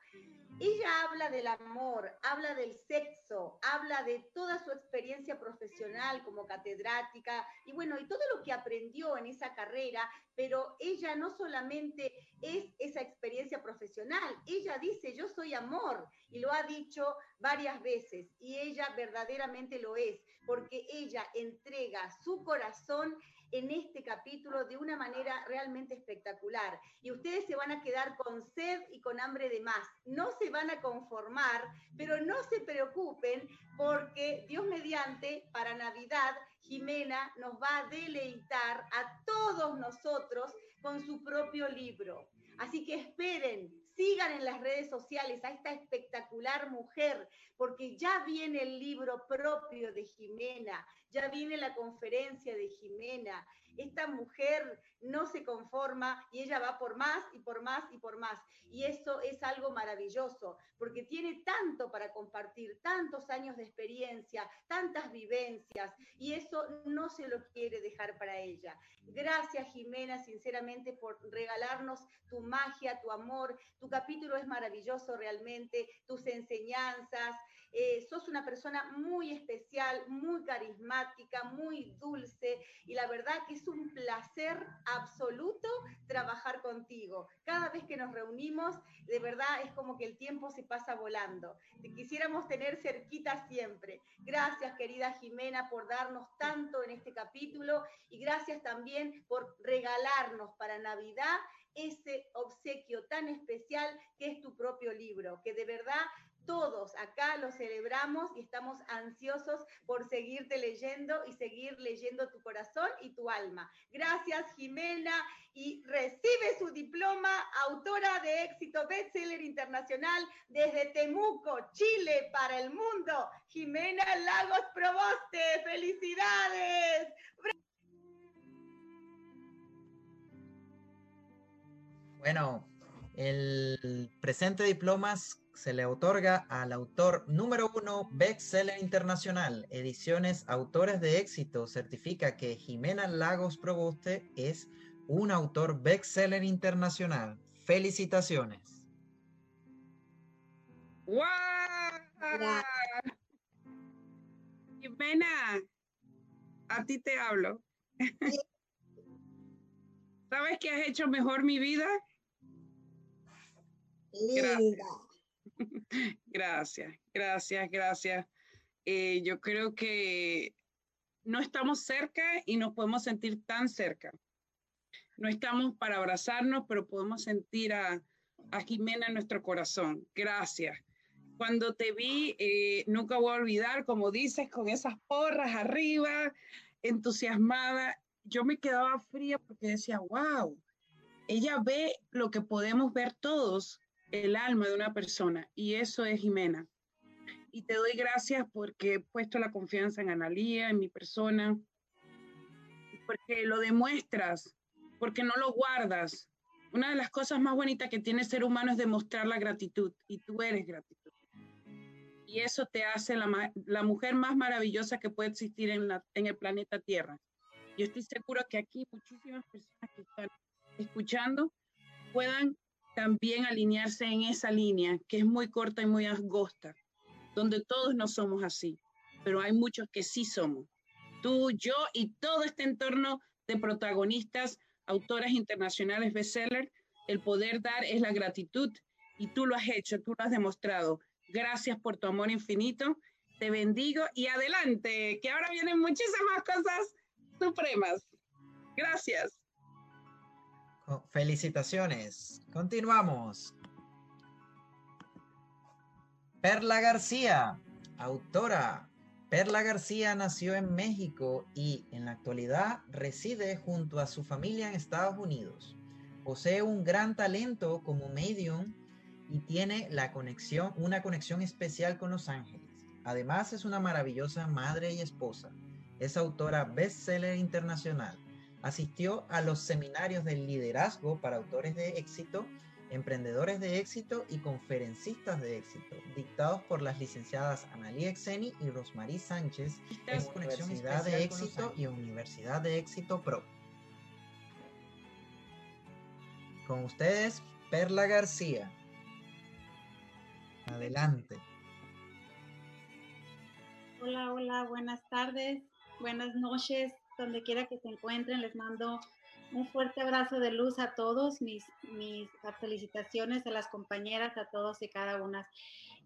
Ella habla del amor, habla del sexo, habla de toda su experiencia profesional como catedrática y bueno, y todo lo que aprendió en esa carrera, pero ella no solamente es esa experiencia profesional, ella dice, yo soy amor y lo ha dicho varias veces y ella verdaderamente lo es, porque ella entrega su corazón en este capítulo de una manera realmente espectacular. Y ustedes se van a quedar con sed y con hambre de más. No se van a conformar, pero no se preocupen porque Dios mediante, para Navidad, Jimena nos va a deleitar a todos nosotros con su propio libro. Así que esperen, sigan en las redes sociales a esta espectacular mujer, porque ya viene el libro propio de Jimena, ya viene la conferencia de Jimena. Esta mujer no se conforma y ella va por más y por más y por más. Y eso es algo maravilloso, porque tiene tanto para compartir, tantos años de experiencia, tantas vivencias, y eso no se lo quiere dejar para ella. Gracias, Jimena, sinceramente, por regalarnos tu magia, tu amor. Tu capítulo es maravilloso realmente, tus enseñanzas. Eh, sos una persona muy especial, muy carismática, muy dulce, y la verdad que es un placer absoluto trabajar contigo. Cada vez que nos reunimos, de verdad es como que el tiempo se pasa volando. Te quisiéramos tener cerquita siempre. Gracias, querida Jimena, por darnos tanto en este capítulo y gracias también por regalarnos para Navidad ese obsequio tan especial que es tu propio libro, que de verdad todos acá lo celebramos y estamos ansiosos por seguirte leyendo y seguir leyendo tu corazón y tu alma. Gracias, Jimena, y recibe su diploma, autora de éxito bestseller internacional desde Temuco, Chile, para el mundo. Jimena Lagos Proboste, felicidades. Bueno, el presente diplomas se le otorga al autor número uno bestseller internacional, Ediciones Autores de Éxito, certifica que Jimena Lagos Proboste es un autor bestseller internacional. Felicitaciones. ¡Wow! Jimena, a ti te hablo. (laughs) ¿Sabes que has hecho mejor mi vida? Gracias, (laughs) gracias, gracias. Eh, yo creo que no estamos cerca y nos podemos sentir tan cerca. No estamos para abrazarnos, pero podemos sentir a, Jimena en nuestro corazón. Gracias. Cuando te vi, eh, nunca voy a olvidar, como dices, con esas porras arriba, entusiasmada, yo me quedaba fría porque decía, wow, ella ve lo que podemos ver todos el alma de una persona y eso es Jimena. Y te doy gracias porque he puesto la confianza en Analía, en mi persona, porque lo demuestras, porque no lo guardas. Una de las cosas más bonitas que tiene ser humano es demostrar la gratitud y tú eres gratitud. Y eso te hace la, la mujer más maravillosa que puede existir en, la, en el planeta Tierra. Yo estoy seguro que aquí muchísimas personas que están escuchando puedan también alinearse en esa línea que es muy corta y muy angosta, donde todos no somos así, pero hay muchos que sí somos. Tú, yo y todo este entorno de protagonistas, autoras internacionales bestseller, el poder dar es la gratitud y tú lo has hecho, tú lo has demostrado. Gracias por tu amor infinito, te bendigo y adelante, que ahora vienen muchísimas cosas supremas. Gracias. Felicitaciones. Continuamos. Perla García, autora. Perla García nació en México y en la actualidad reside junto a su familia en Estados Unidos. Posee un gran talento como medium y tiene la conexión, una conexión especial con los ángeles. Además es una maravillosa madre y esposa. Es autora bestseller internacional Asistió a los seminarios de liderazgo para autores de éxito, emprendedores de éxito y conferencistas de éxito, dictados por las licenciadas Analí Exeni y Rosmarie Sánchez en Universidad de Éxito y Universidad de Éxito Pro. Con ustedes, Perla García. Adelante. Hola, hola, buenas tardes, buenas noches donde quiera que se encuentren, les mando un fuerte abrazo de luz a todos, mis, mis felicitaciones a las compañeras, a todos y cada una.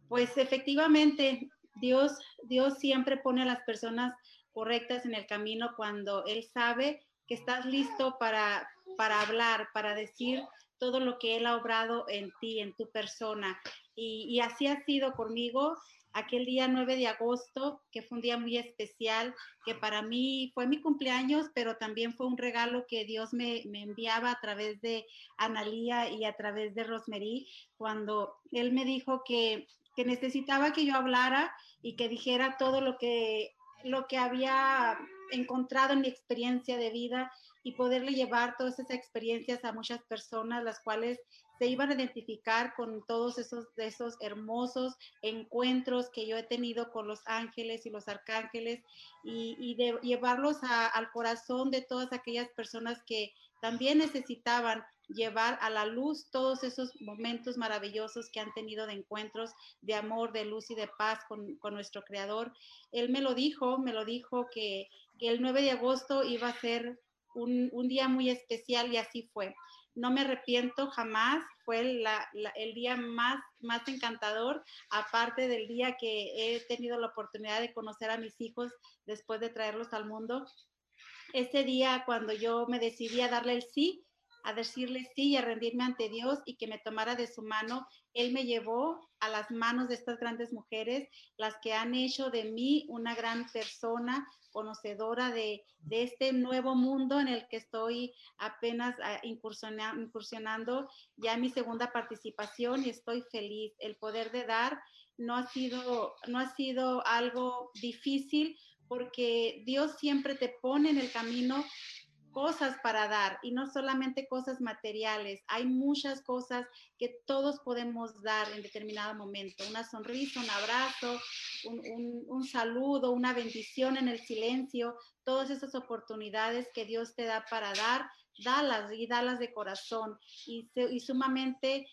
Pues efectivamente, Dios, Dios siempre pone a las personas correctas en el camino cuando Él sabe que estás listo para, para hablar, para decir todo lo que Él ha obrado en ti, en tu persona. Y, y así ha sido conmigo aquel día 9 de agosto, que fue un día muy especial, que para mí fue mi cumpleaños, pero también fue un regalo que Dios me, me enviaba a través de Analía y a través de Rosemary, cuando Él me dijo que, que necesitaba que yo hablara y que dijera todo lo que, lo que había encontrado en mi experiencia de vida y poderle llevar todas esas experiencias a muchas personas, las cuales se iban a identificar con todos esos, esos hermosos encuentros que yo he tenido con los ángeles y los arcángeles y, de llevarlos al corazón de todas aquellas personas que también necesitaban llevar a la luz todos esos momentos maravillosos que han tenido de encuentros de amor, de luz y de paz con, con nuestro Creador. Él me lo dijo, me lo dijo que, que el 9 de agosto iba a ser un, un, día muy especial y así fue no me arrepiento jamás, fue el día más, más encantador, aparte del día que he tenido la oportunidad de conocer a mis hijos después de traerlos al mundo. Ese día cuando yo me decidí a darle el sí, a decirle sí y a rendirme ante Dios y que me tomara de su mano. Él me llevó a las manos de estas grandes mujeres, las que han hecho de mí una gran persona, conocedora de, este nuevo mundo en el que estoy apenas ah, incursionando, incursionando ya mi segunda participación y estoy feliz. El poder de dar no ha sido, no ha sido algo difícil porque Dios siempre te pone en el camino cosas para dar y no solamente cosas materiales. Hay muchas cosas que todos podemos dar en determinado momento. Una sonrisa, un abrazo, un, saludo, una bendición en el silencio. Todas esas oportunidades que Dios te da para dar, dalas y dalas de corazón y, y sumamente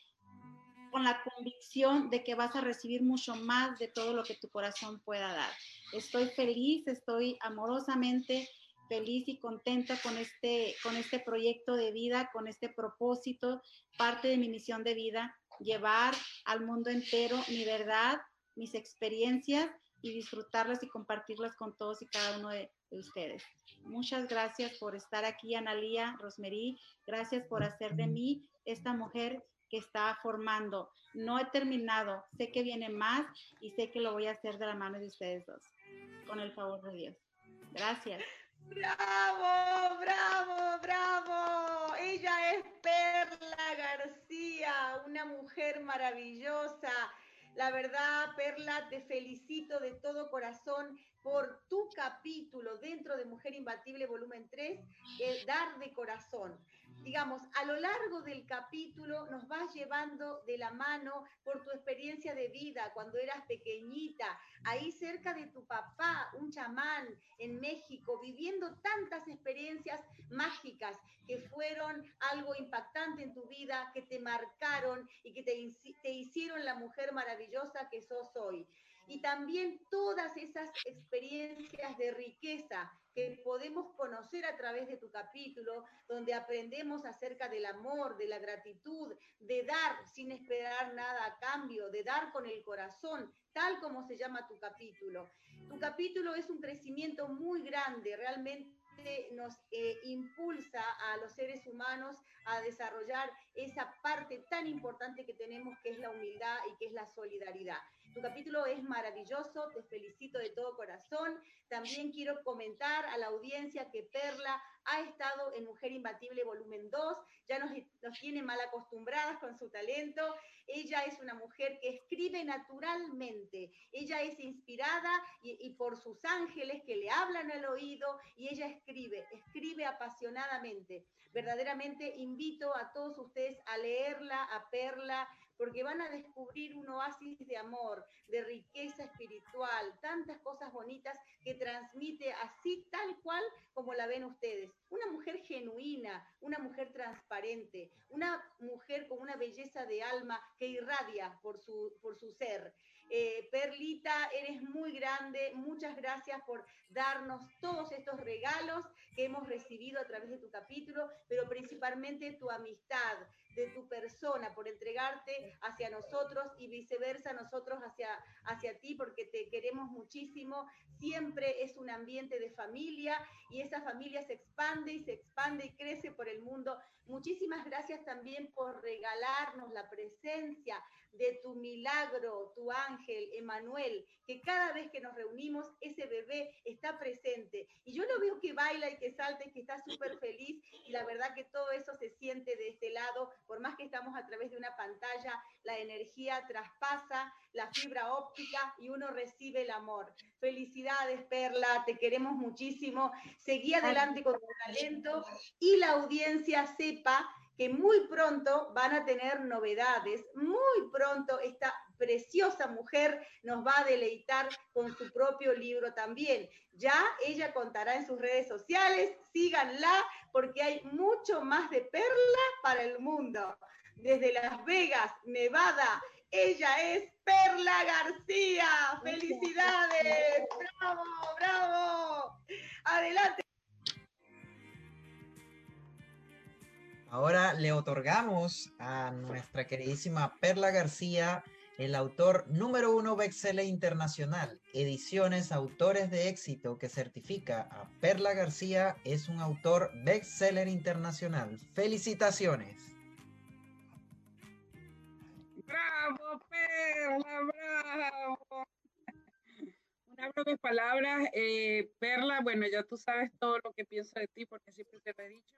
con la convicción de que vas a recibir mucho más de todo lo que tu corazón pueda dar. Estoy feliz, estoy amorosamente feliz y contenta con este, con este proyecto de vida, con este propósito, parte de mi misión de vida, llevar al mundo entero mi verdad, mis experiencias y disfrutarlas y compartirlas con todos y cada uno de, ustedes. Muchas gracias por estar aquí, Analía, Rosmery. Gracias por hacer de mí esta mujer que está formando. No he terminado, sé que viene más y sé que lo voy a hacer de la mano de ustedes dos, con el favor de Dios. Gracias. Bravo, bravo, bravo. Ella es Perla García, una mujer maravillosa. La verdad, Perla, te felicito de todo corazón por tu capítulo dentro de Mujer Imbatible volumen 3, el dar de corazón digamos, a lo largo del capítulo nos vas llevando de la mano por tu experiencia de vida cuando eras pequeñita, ahí cerca de tu papá, un chamán en México, viviendo tantas experiencias mágicas que fueron algo impactante en tu vida, que te marcaron y que te, te hicieron la mujer maravillosa que sos hoy. Y también todas esas experiencias de riqueza que podemos conocer a través de tu capítulo, donde aprendemos acerca del amor, de la gratitud, de dar sin esperar nada a cambio, de dar con el corazón, tal como se llama tu capítulo. Tu capítulo es un crecimiento muy grande, realmente nos eh, impulsa a los seres humanos a desarrollar esa parte tan importante que tenemos que es la humildad y que es la solidaridad. Tu capítulo es maravilloso, te felicito de todo corazón. También quiero comentar a la audiencia que Perla ha estado en Mujer Imbatible volumen 2, ya nos, nos tiene mal acostumbradas con su talento. Ella es una mujer que escribe naturalmente, ella es inspirada y, y por sus ángeles que le hablan al oído y ella escribe, escribe apasionadamente. Verdaderamente invito a todos ustedes a leerla, a Perla, porque van a descubrir un oasis de amor, de riqueza espiritual, tantas cosas bonitas que transmite así tal cual como la ven ustedes. Una mujer genuina, una mujer transparente, una mujer con una belleza de alma que irradia por su, por su ser. Eh, Perlita, eres muy grande. Muchas gracias por darnos todos estos regalos que hemos recibido a través de tu capítulo, pero principalmente tu amistad, de tu persona, por entregarte hacia nosotros y viceversa nosotros hacia, hacia ti, porque te queremos muchísimo. Siempre es un ambiente de familia y esa familia se expande y se expande y crece por el mundo. Muchísimas gracias también por regalarnos la presencia de tu milagro, tu ángel, Emanuel, que cada vez que nos reunimos, ese bebé está presente. Y yo lo veo que baila y que salta y que está súper feliz. Y la verdad que todo eso se siente de este lado, por más que estamos a través de una pantalla, la energía traspasa la fibra óptica y uno recibe el amor. Felicidades, Perla, te queremos muchísimo. Seguí adelante con tu talento y la audiencia sepa que muy pronto van a tener novedades, muy pronto esta preciosa mujer nos va a deleitar con su propio libro también. Ya ella contará en sus redes sociales, síganla porque hay mucho más de Perla para el mundo. Desde Las Vegas, Nevada, ella es Perla García. ¡Felicidades! ¡Bravo, bravo! Adelante. Ahora le otorgamos a nuestra queridísima Perla García el autor número uno bestseller internacional, Ediciones Autores de Éxito, que certifica a Perla García es un autor bestseller internacional. Felicitaciones. Bravo, Perla, bravo. Una breve palabras, eh, Perla, bueno, ya tú sabes todo lo que pienso de ti porque siempre te lo he dicho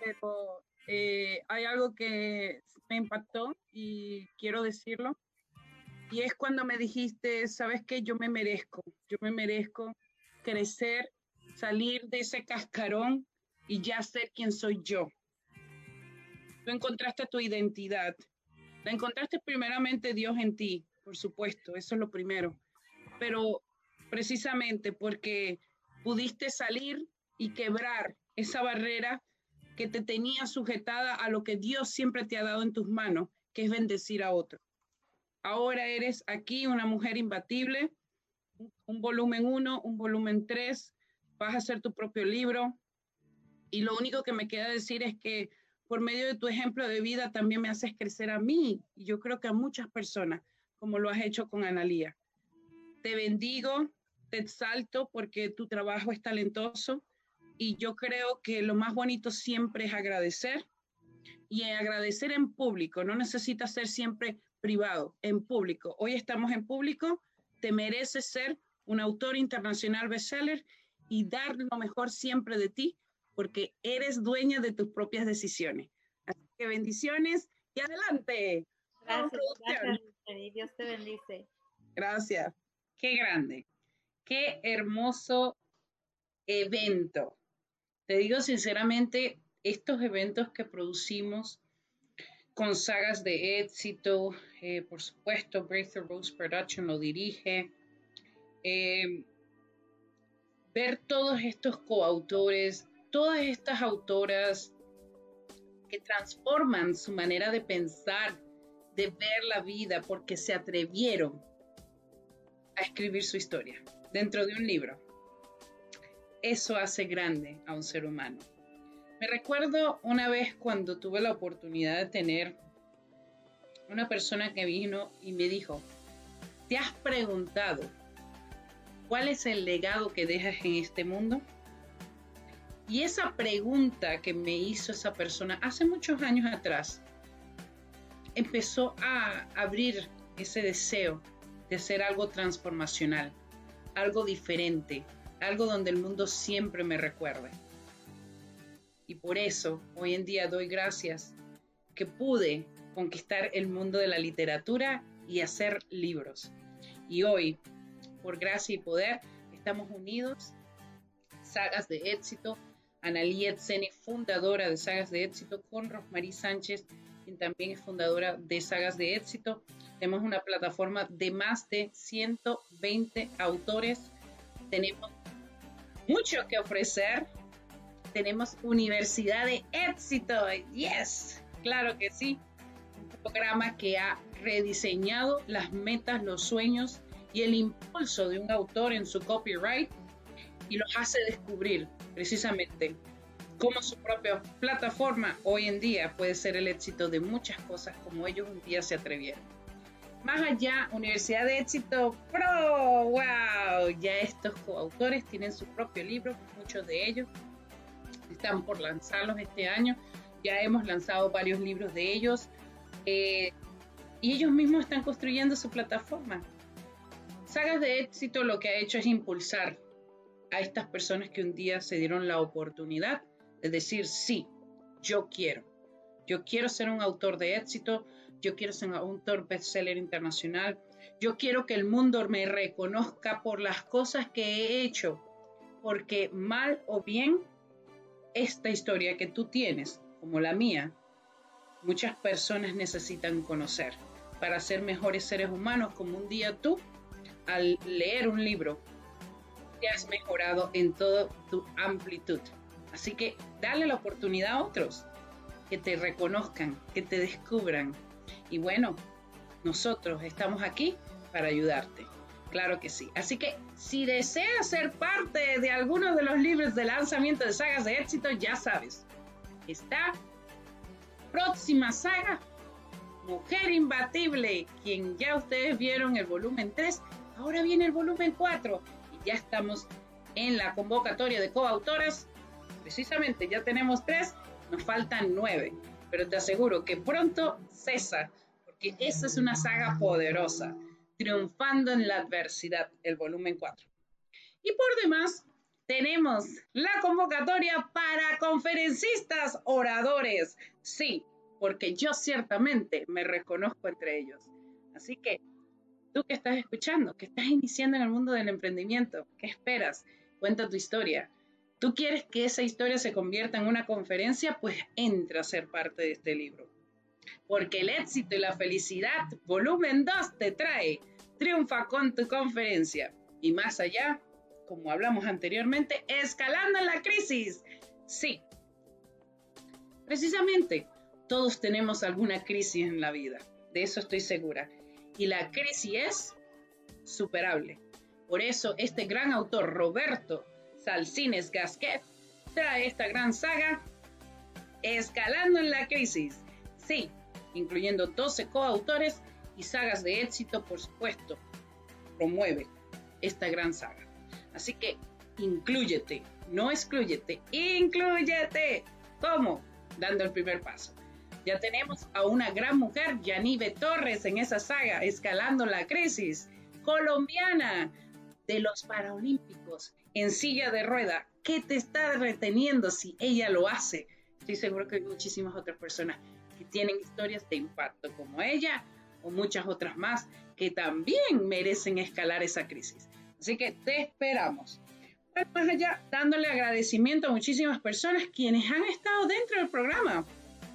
pero eh, hay algo que me impactó y quiero decirlo. Y es cuando me dijiste, sabes que yo me merezco, yo me merezco crecer, salir de ese cascarón y ya ser quien soy yo. Tú encontraste tu identidad. La encontraste primeramente Dios en ti, por supuesto, eso es lo primero. Pero precisamente porque pudiste salir y quebrar esa barrera que te tenía sujetada a lo que Dios siempre te ha dado en tus manos, que es bendecir a otro. Ahora eres aquí una mujer imbatible, un volumen uno, un volumen tres, vas a hacer tu propio libro. Y lo único que me queda decir es que por medio de tu ejemplo de vida también me haces crecer a mí y yo creo que a muchas personas, como lo has hecho con Analía. Te bendigo, te exalto porque tu trabajo es talentoso y yo creo que lo más bonito siempre es agradecer y agradecer en público, no necesita ser siempre privado, en público. Hoy estamos en público, te mereces ser un autor internacional bestseller y dar lo mejor siempre de ti, porque eres dueña de tus propias decisiones. Así que bendiciones y adelante. Gracias, gracias, Dios te bendice. Gracias. Qué grande, qué hermoso evento. Te digo sinceramente, estos eventos que producimos con sagas de éxito, eh, por supuesto, Breakthrough Rose Production lo dirige. Eh, ver todos estos coautores, todas estas autoras que transforman su manera de pensar, de ver la vida, porque se atrevieron a escribir su historia dentro de un libro. Eso hace grande a un ser humano. Me recuerdo una vez cuando tuve la oportunidad de tener una persona que vino y me dijo, ¿te has preguntado cuál es el legado que dejas en este mundo? Y esa pregunta que me hizo esa persona hace muchos años atrás empezó a abrir ese deseo de ser algo transformacional, algo diferente, algo donde el mundo siempre me recuerde. Y por eso hoy en día doy gracias que pude conquistar el mundo de la literatura y hacer libros. Y hoy, por gracia y poder, estamos unidos. Sagas de éxito. Analía Tseni, fundadora de Sagas de éxito, con Rosmarie Sánchez, quien también es fundadora de Sagas de éxito. Tenemos una plataforma de más de 120 autores. Tenemos mucho que ofrecer. Tenemos Universidad de Éxito. Yes, claro que sí. programa que ha rediseñado las metas, los sueños y el impulso de un autor en su copyright y los hace descubrir precisamente cómo su propia plataforma hoy en día puede ser el éxito de muchas cosas como ellos un día se atrevieron. Más allá, Universidad de Éxito Pro, wow, ya estos coautores tienen su propio libro, muchos de ellos están por lanzarlos este año, ya hemos lanzado varios libros de ellos eh, y ellos mismos están construyendo su plataforma. Sagas de éxito lo que ha hecho es impulsar a estas personas que un día se dieron la oportunidad de decir, sí, yo quiero. Yo quiero ser un autor de éxito, yo quiero ser un autor bestseller internacional, yo quiero que el mundo me reconozca por las cosas que he hecho, porque mal o bien, esta historia que tú tienes, como la mía, muchas personas necesitan conocer para ser mejores seres humanos, como un día tú, al leer un libro, te has mejorado en toda tu amplitud. Así que dale la oportunidad a otros que te reconozcan, que te descubran. Y bueno, nosotros estamos aquí para ayudarte. Claro que sí. Así que si deseas ser parte de alguno de los libros de lanzamiento de sagas de éxito, ya sabes, está próxima saga, Mujer Imbatible, quien ya ustedes vieron el volumen 3, ahora viene el volumen 4 y ya estamos en la convocatoria de coautoras. Precisamente ya tenemos tres, nos faltan nueve, pero te aseguro que pronto cesa, porque esa es una saga poderosa, triunfando en la adversidad, el volumen 4. Y por demás, tenemos la convocatoria para conferencistas oradores. Sí, porque yo ciertamente me reconozco entre ellos. Así que tú que estás escuchando, que estás iniciando en el mundo del emprendimiento, ¿qué esperas? Cuenta tu historia. ¿Tú quieres que esa historia se convierta en una conferencia? Pues entra a ser parte de este libro. Porque el éxito y la felicidad, volumen 2, te trae. Triunfa con tu conferencia. Y más allá, como hablamos anteriormente, escalando en la crisis. Sí, precisamente todos tenemos alguna crisis en la vida, de eso estoy segura. Y la crisis es superable. Por eso este gran autor, Roberto Salcines Gasquet, trae esta gran saga, Escalando en la Crisis. Sí, incluyendo 12 coautores y sagas de éxito, por supuesto, promueve esta gran saga. Así que incluyete, no excluyete, incluyete. ¿Cómo? Dando el primer paso. Ya tenemos a una gran mujer, Yanive Torres, en esa saga, escalando la crisis, colombiana de los Paralímpicos en silla de rueda. ¿Qué te está reteniendo si ella lo hace? Estoy seguro que hay muchísimas otras personas tienen historias de impacto como ella o muchas otras más que también merecen escalar esa crisis. Así que te esperamos. más allá, dándole agradecimiento a muchísimas personas quienes han estado dentro del programa.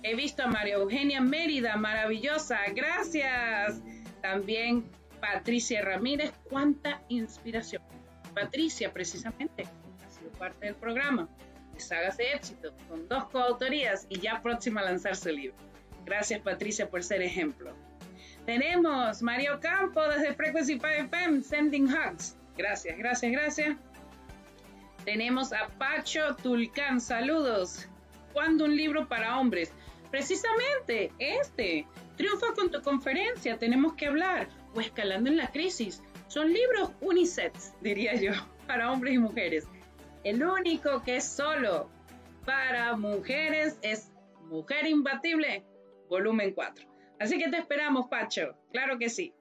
He visto a María Eugenia Mérida, maravillosa, gracias. También Patricia Ramírez, cuánta inspiración. Patricia, precisamente, ha sido parte del programa de Sagas de Éxito, con dos coautorías y ya próxima a lanzar su libro. Gracias, Patricia, por ser ejemplo. Tenemos Mario Campo desde Frequency 5 FM, Sending Hugs. Gracias, gracias, gracias. Tenemos a Pacho Tulcán, saludos. ¿Cuándo un libro para hombres? Precisamente este. Triunfa con tu conferencia, tenemos que hablar. O escalando en la crisis. Son libros unisex, diría yo, (laughs) para hombres y mujeres. El único que es solo para mujeres es Mujer Imbatible, volumen 4. Así que te esperamos, Pacho. Claro que sí.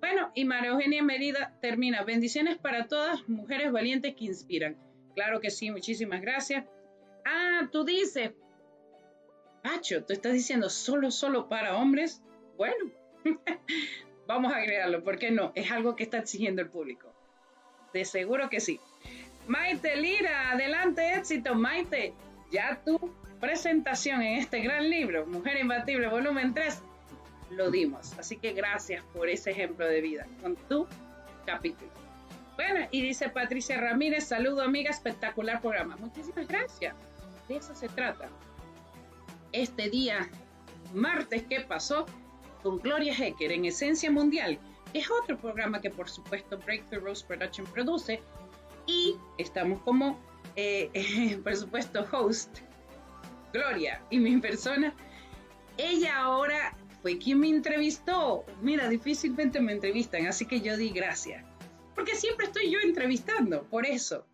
Bueno, y María Eugenia Merida termina. Bendiciones para todas mujeres valientes que inspiran. Claro que sí, muchísimas gracias. Ah, tú dices, Pacho, tú estás diciendo solo, solo para hombres. Bueno, (laughs) vamos a agregarlo, ¿por qué no? Es algo que está exigiendo el público. De seguro que sí. Maite Lira, adelante, éxito, Maite. Ya tu presentación en este gran libro, Mujer Imbatible, volumen 3, lo dimos. Así que gracias por ese ejemplo de vida con tu capítulo. Bueno, y dice Patricia Ramírez, saludo amiga, espectacular programa. Muchísimas gracias. De eso se trata. Este día, martes, ¿qué pasó? con Gloria Hecker en Esencia Mundial, es otro programa que por supuesto Breakthrough Rose Production produce y estamos como, eh, (laughs) por supuesto, host, Gloria y mi persona. Ella ahora fue quien me entrevistó. Mira, difícilmente me entrevistan, así que yo di gracias. Porque siempre estoy yo entrevistando, por eso.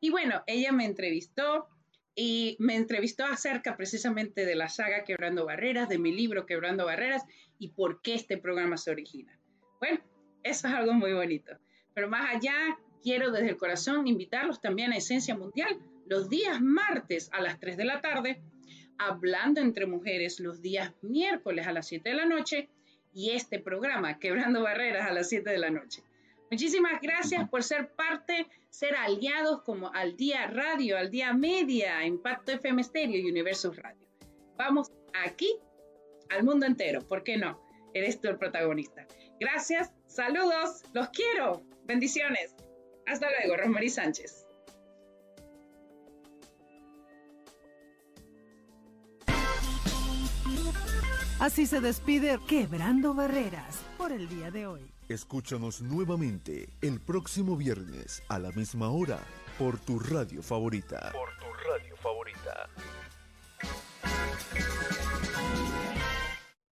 Y bueno, ella me entrevistó y me entrevistó acerca precisamente de la saga Quebrando Barreras, de mi libro Quebrando Barreras y por qué este programa se origina. Bueno, eso es algo muy bonito. Pero más allá, quiero desde el corazón invitarlos también a Esencia Mundial los días martes a las 3 de la tarde, hablando entre mujeres los días miércoles a las 7 de la noche y este programa, Quebrando Barreras, a las 7 de la noche. Muchísimas gracias por ser parte, ser aliados como al Día Radio, al Día Media, Impacto FM Stereo y Universo Radio. Vamos aquí al mundo entero, ¿por qué no? Eres tú el protagonista. Gracias, saludos, los quiero, bendiciones. Hasta luego, Rosmarie Sánchez. Así se despide Quebrando Barreras por el día de hoy. Escúchanos nuevamente el próximo viernes a la misma hora por tu radio favorita. Por tu radio favorita.